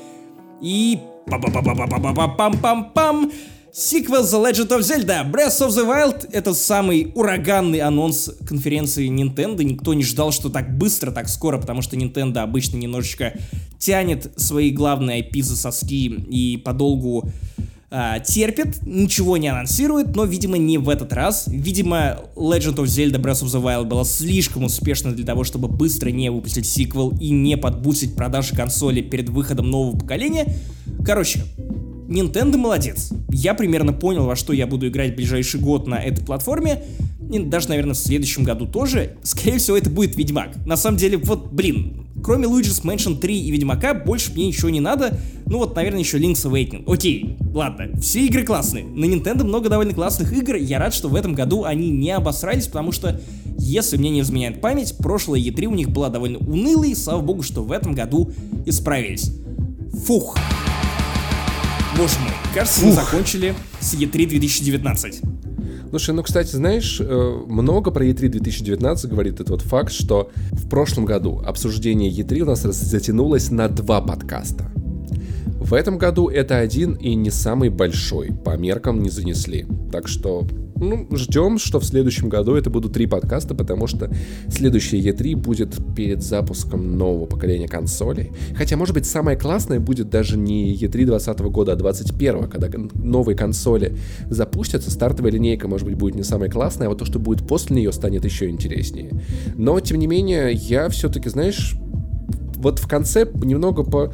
И пам-пам-пам-пам-пам-пам-пам. Сиквел The Legend of Zelda Breath of the Wild — это самый ураганный анонс конференции Nintendo. Никто не ждал, что так быстро, так скоро, потому что Nintendo обычно немножечко тянет свои главные IP за соски и подолгу а, терпит, ничего не анонсирует, но, видимо, не в этот раз. Видимо, Legend of Zelda Breath of the Wild была слишком успешна для того, чтобы быстро не выпустить сиквел и не подбусить продажи консоли перед выходом нового поколения. Короче, Nintendo молодец. Я примерно понял, во что я буду играть в ближайший год на этой платформе. И даже, наверное, в следующем году тоже. Скорее всего, это будет Ведьмак. На самом деле, вот, блин, кроме Luigi's Mansion 3 и Ведьмака, больше мне ничего не надо. Ну вот, наверное, еще Link's Awakening. Окей, ладно, все игры классные. На Nintendo много довольно классных игр. Я рад, что в этом году они не обосрались, потому что, если мне не изменяет память, прошлая E3 у них была довольно унылой, слава богу, что в этом году исправились. Фух. Боже мой, кажется, Фух. мы закончили с E3 2019. Слушай, ну, кстати, знаешь, э, много про E3 2019 говорит этот вот факт, что в прошлом году обсуждение E3 у нас затянулось на два подкаста. В этом году это один и не самый большой, по меркам не занесли. Так что, ну, ждем, что в следующем году это будут три подкаста, потому что следующее E3 будет перед запуском нового поколения консолей. Хотя, может быть, самое классное будет даже не E3 2020 года, а 2021, когда новые консоли запустятся, стартовая линейка, может быть, будет не самая классная, а вот то, что будет после нее, станет еще интереснее. Но, тем не менее, я все-таки, знаешь, вот в конце немного по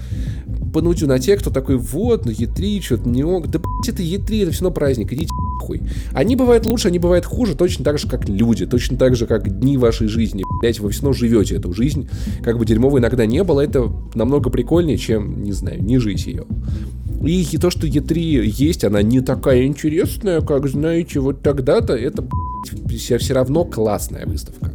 понудю на тех, кто такой, вот, ну Е3, что-то не мог. Да, блядь, это Е3, это все равно праздник, идите хуй. Они бывают лучше, они бывают хуже, точно так же, как люди, точно так же, как дни вашей жизни. Блять, вы все равно живете эту жизнь. Как бы дерьмово иногда не было, это намного прикольнее, чем, не знаю, не жить ее. И, и то, что Е3 есть, она не такая интересная, как, знаете, вот тогда-то, это, блядь, все равно классная выставка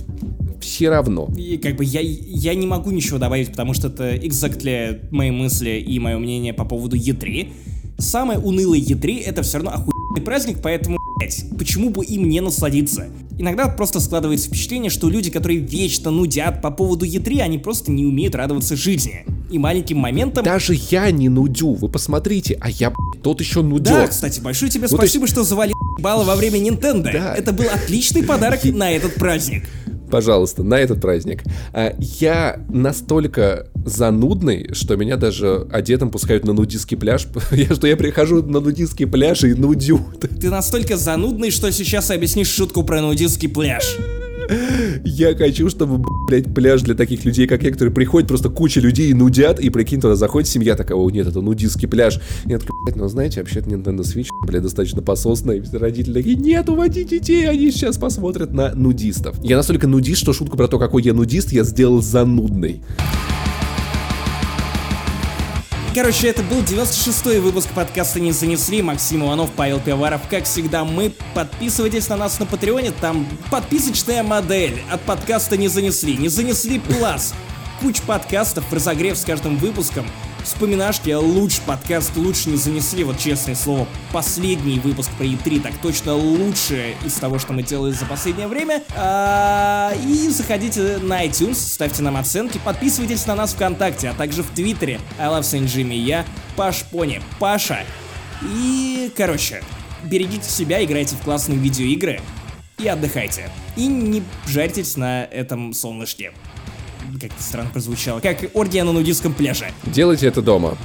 все равно. И как бы я, я не могу ничего добавить, потому что это exactly мои мысли и мое мнение по поводу E3. Самое унылое E3 это все равно охуенный праздник, поэтому, блять, почему бы им не насладиться? Иногда просто складывается впечатление, что люди, которые вечно нудят по поводу E3, они просто не умеют радоваться жизни. И маленьким моментом... Даже я не нудю, вы посмотрите, а я, тот еще нудет. Да, кстати, большое тебе ну, спасибо, есть... что завалил баллы во время Nintendo. Да. Это был отличный подарок на этот праздник пожалуйста, на этот праздник. А, я настолько занудный, что меня даже одетым пускают на нудистский пляж, я, что я прихожу на нудистский пляж и нудю. Ты настолько занудный, что сейчас объяснишь шутку про нудистский пляж. Я хочу, чтобы, блядь, пляж для таких людей, как я, которые приходят, просто куча людей нудят, и прикинь, туда заходит семья такая, о, нет, это нудистский пляж. Такой, блядь, ну знаете, вообще-то Nintendo Switch, блядь, достаточно пососная, и родители такие, нет, уводи детей, они сейчас посмотрят на нудистов. Я настолько нудист, что шутку про то, какой я нудист, я сделал занудный. Короче, это был 96-й выпуск подкаста «Не занесли». Максим Иванов, Павел Пиваров. Как всегда, мы. Подписывайтесь на нас на Патреоне. Там подписочная модель от подкаста «Не занесли». «Не занесли плюс». Куча подкастов, разогрев с каждым выпуском вспоминашки, лучший подкаст лучше не занесли, вот честное слово, последний выпуск про E3 так точно лучшее из того, что мы делали за последнее время. А, и заходите на iTunes, ставьте нам оценки, подписывайтесь на нас ВКонтакте, а также в Твиттере. I love Saint Jimmy, я Паш Пони, Паша. И, короче, берегите себя, играйте в классные видеоигры и отдыхайте. И не жарьтесь на этом солнышке как-то странно прозвучало. Как оргия на нудистском пляже. Делайте это дома.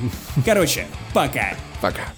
Короче, пока. Пока.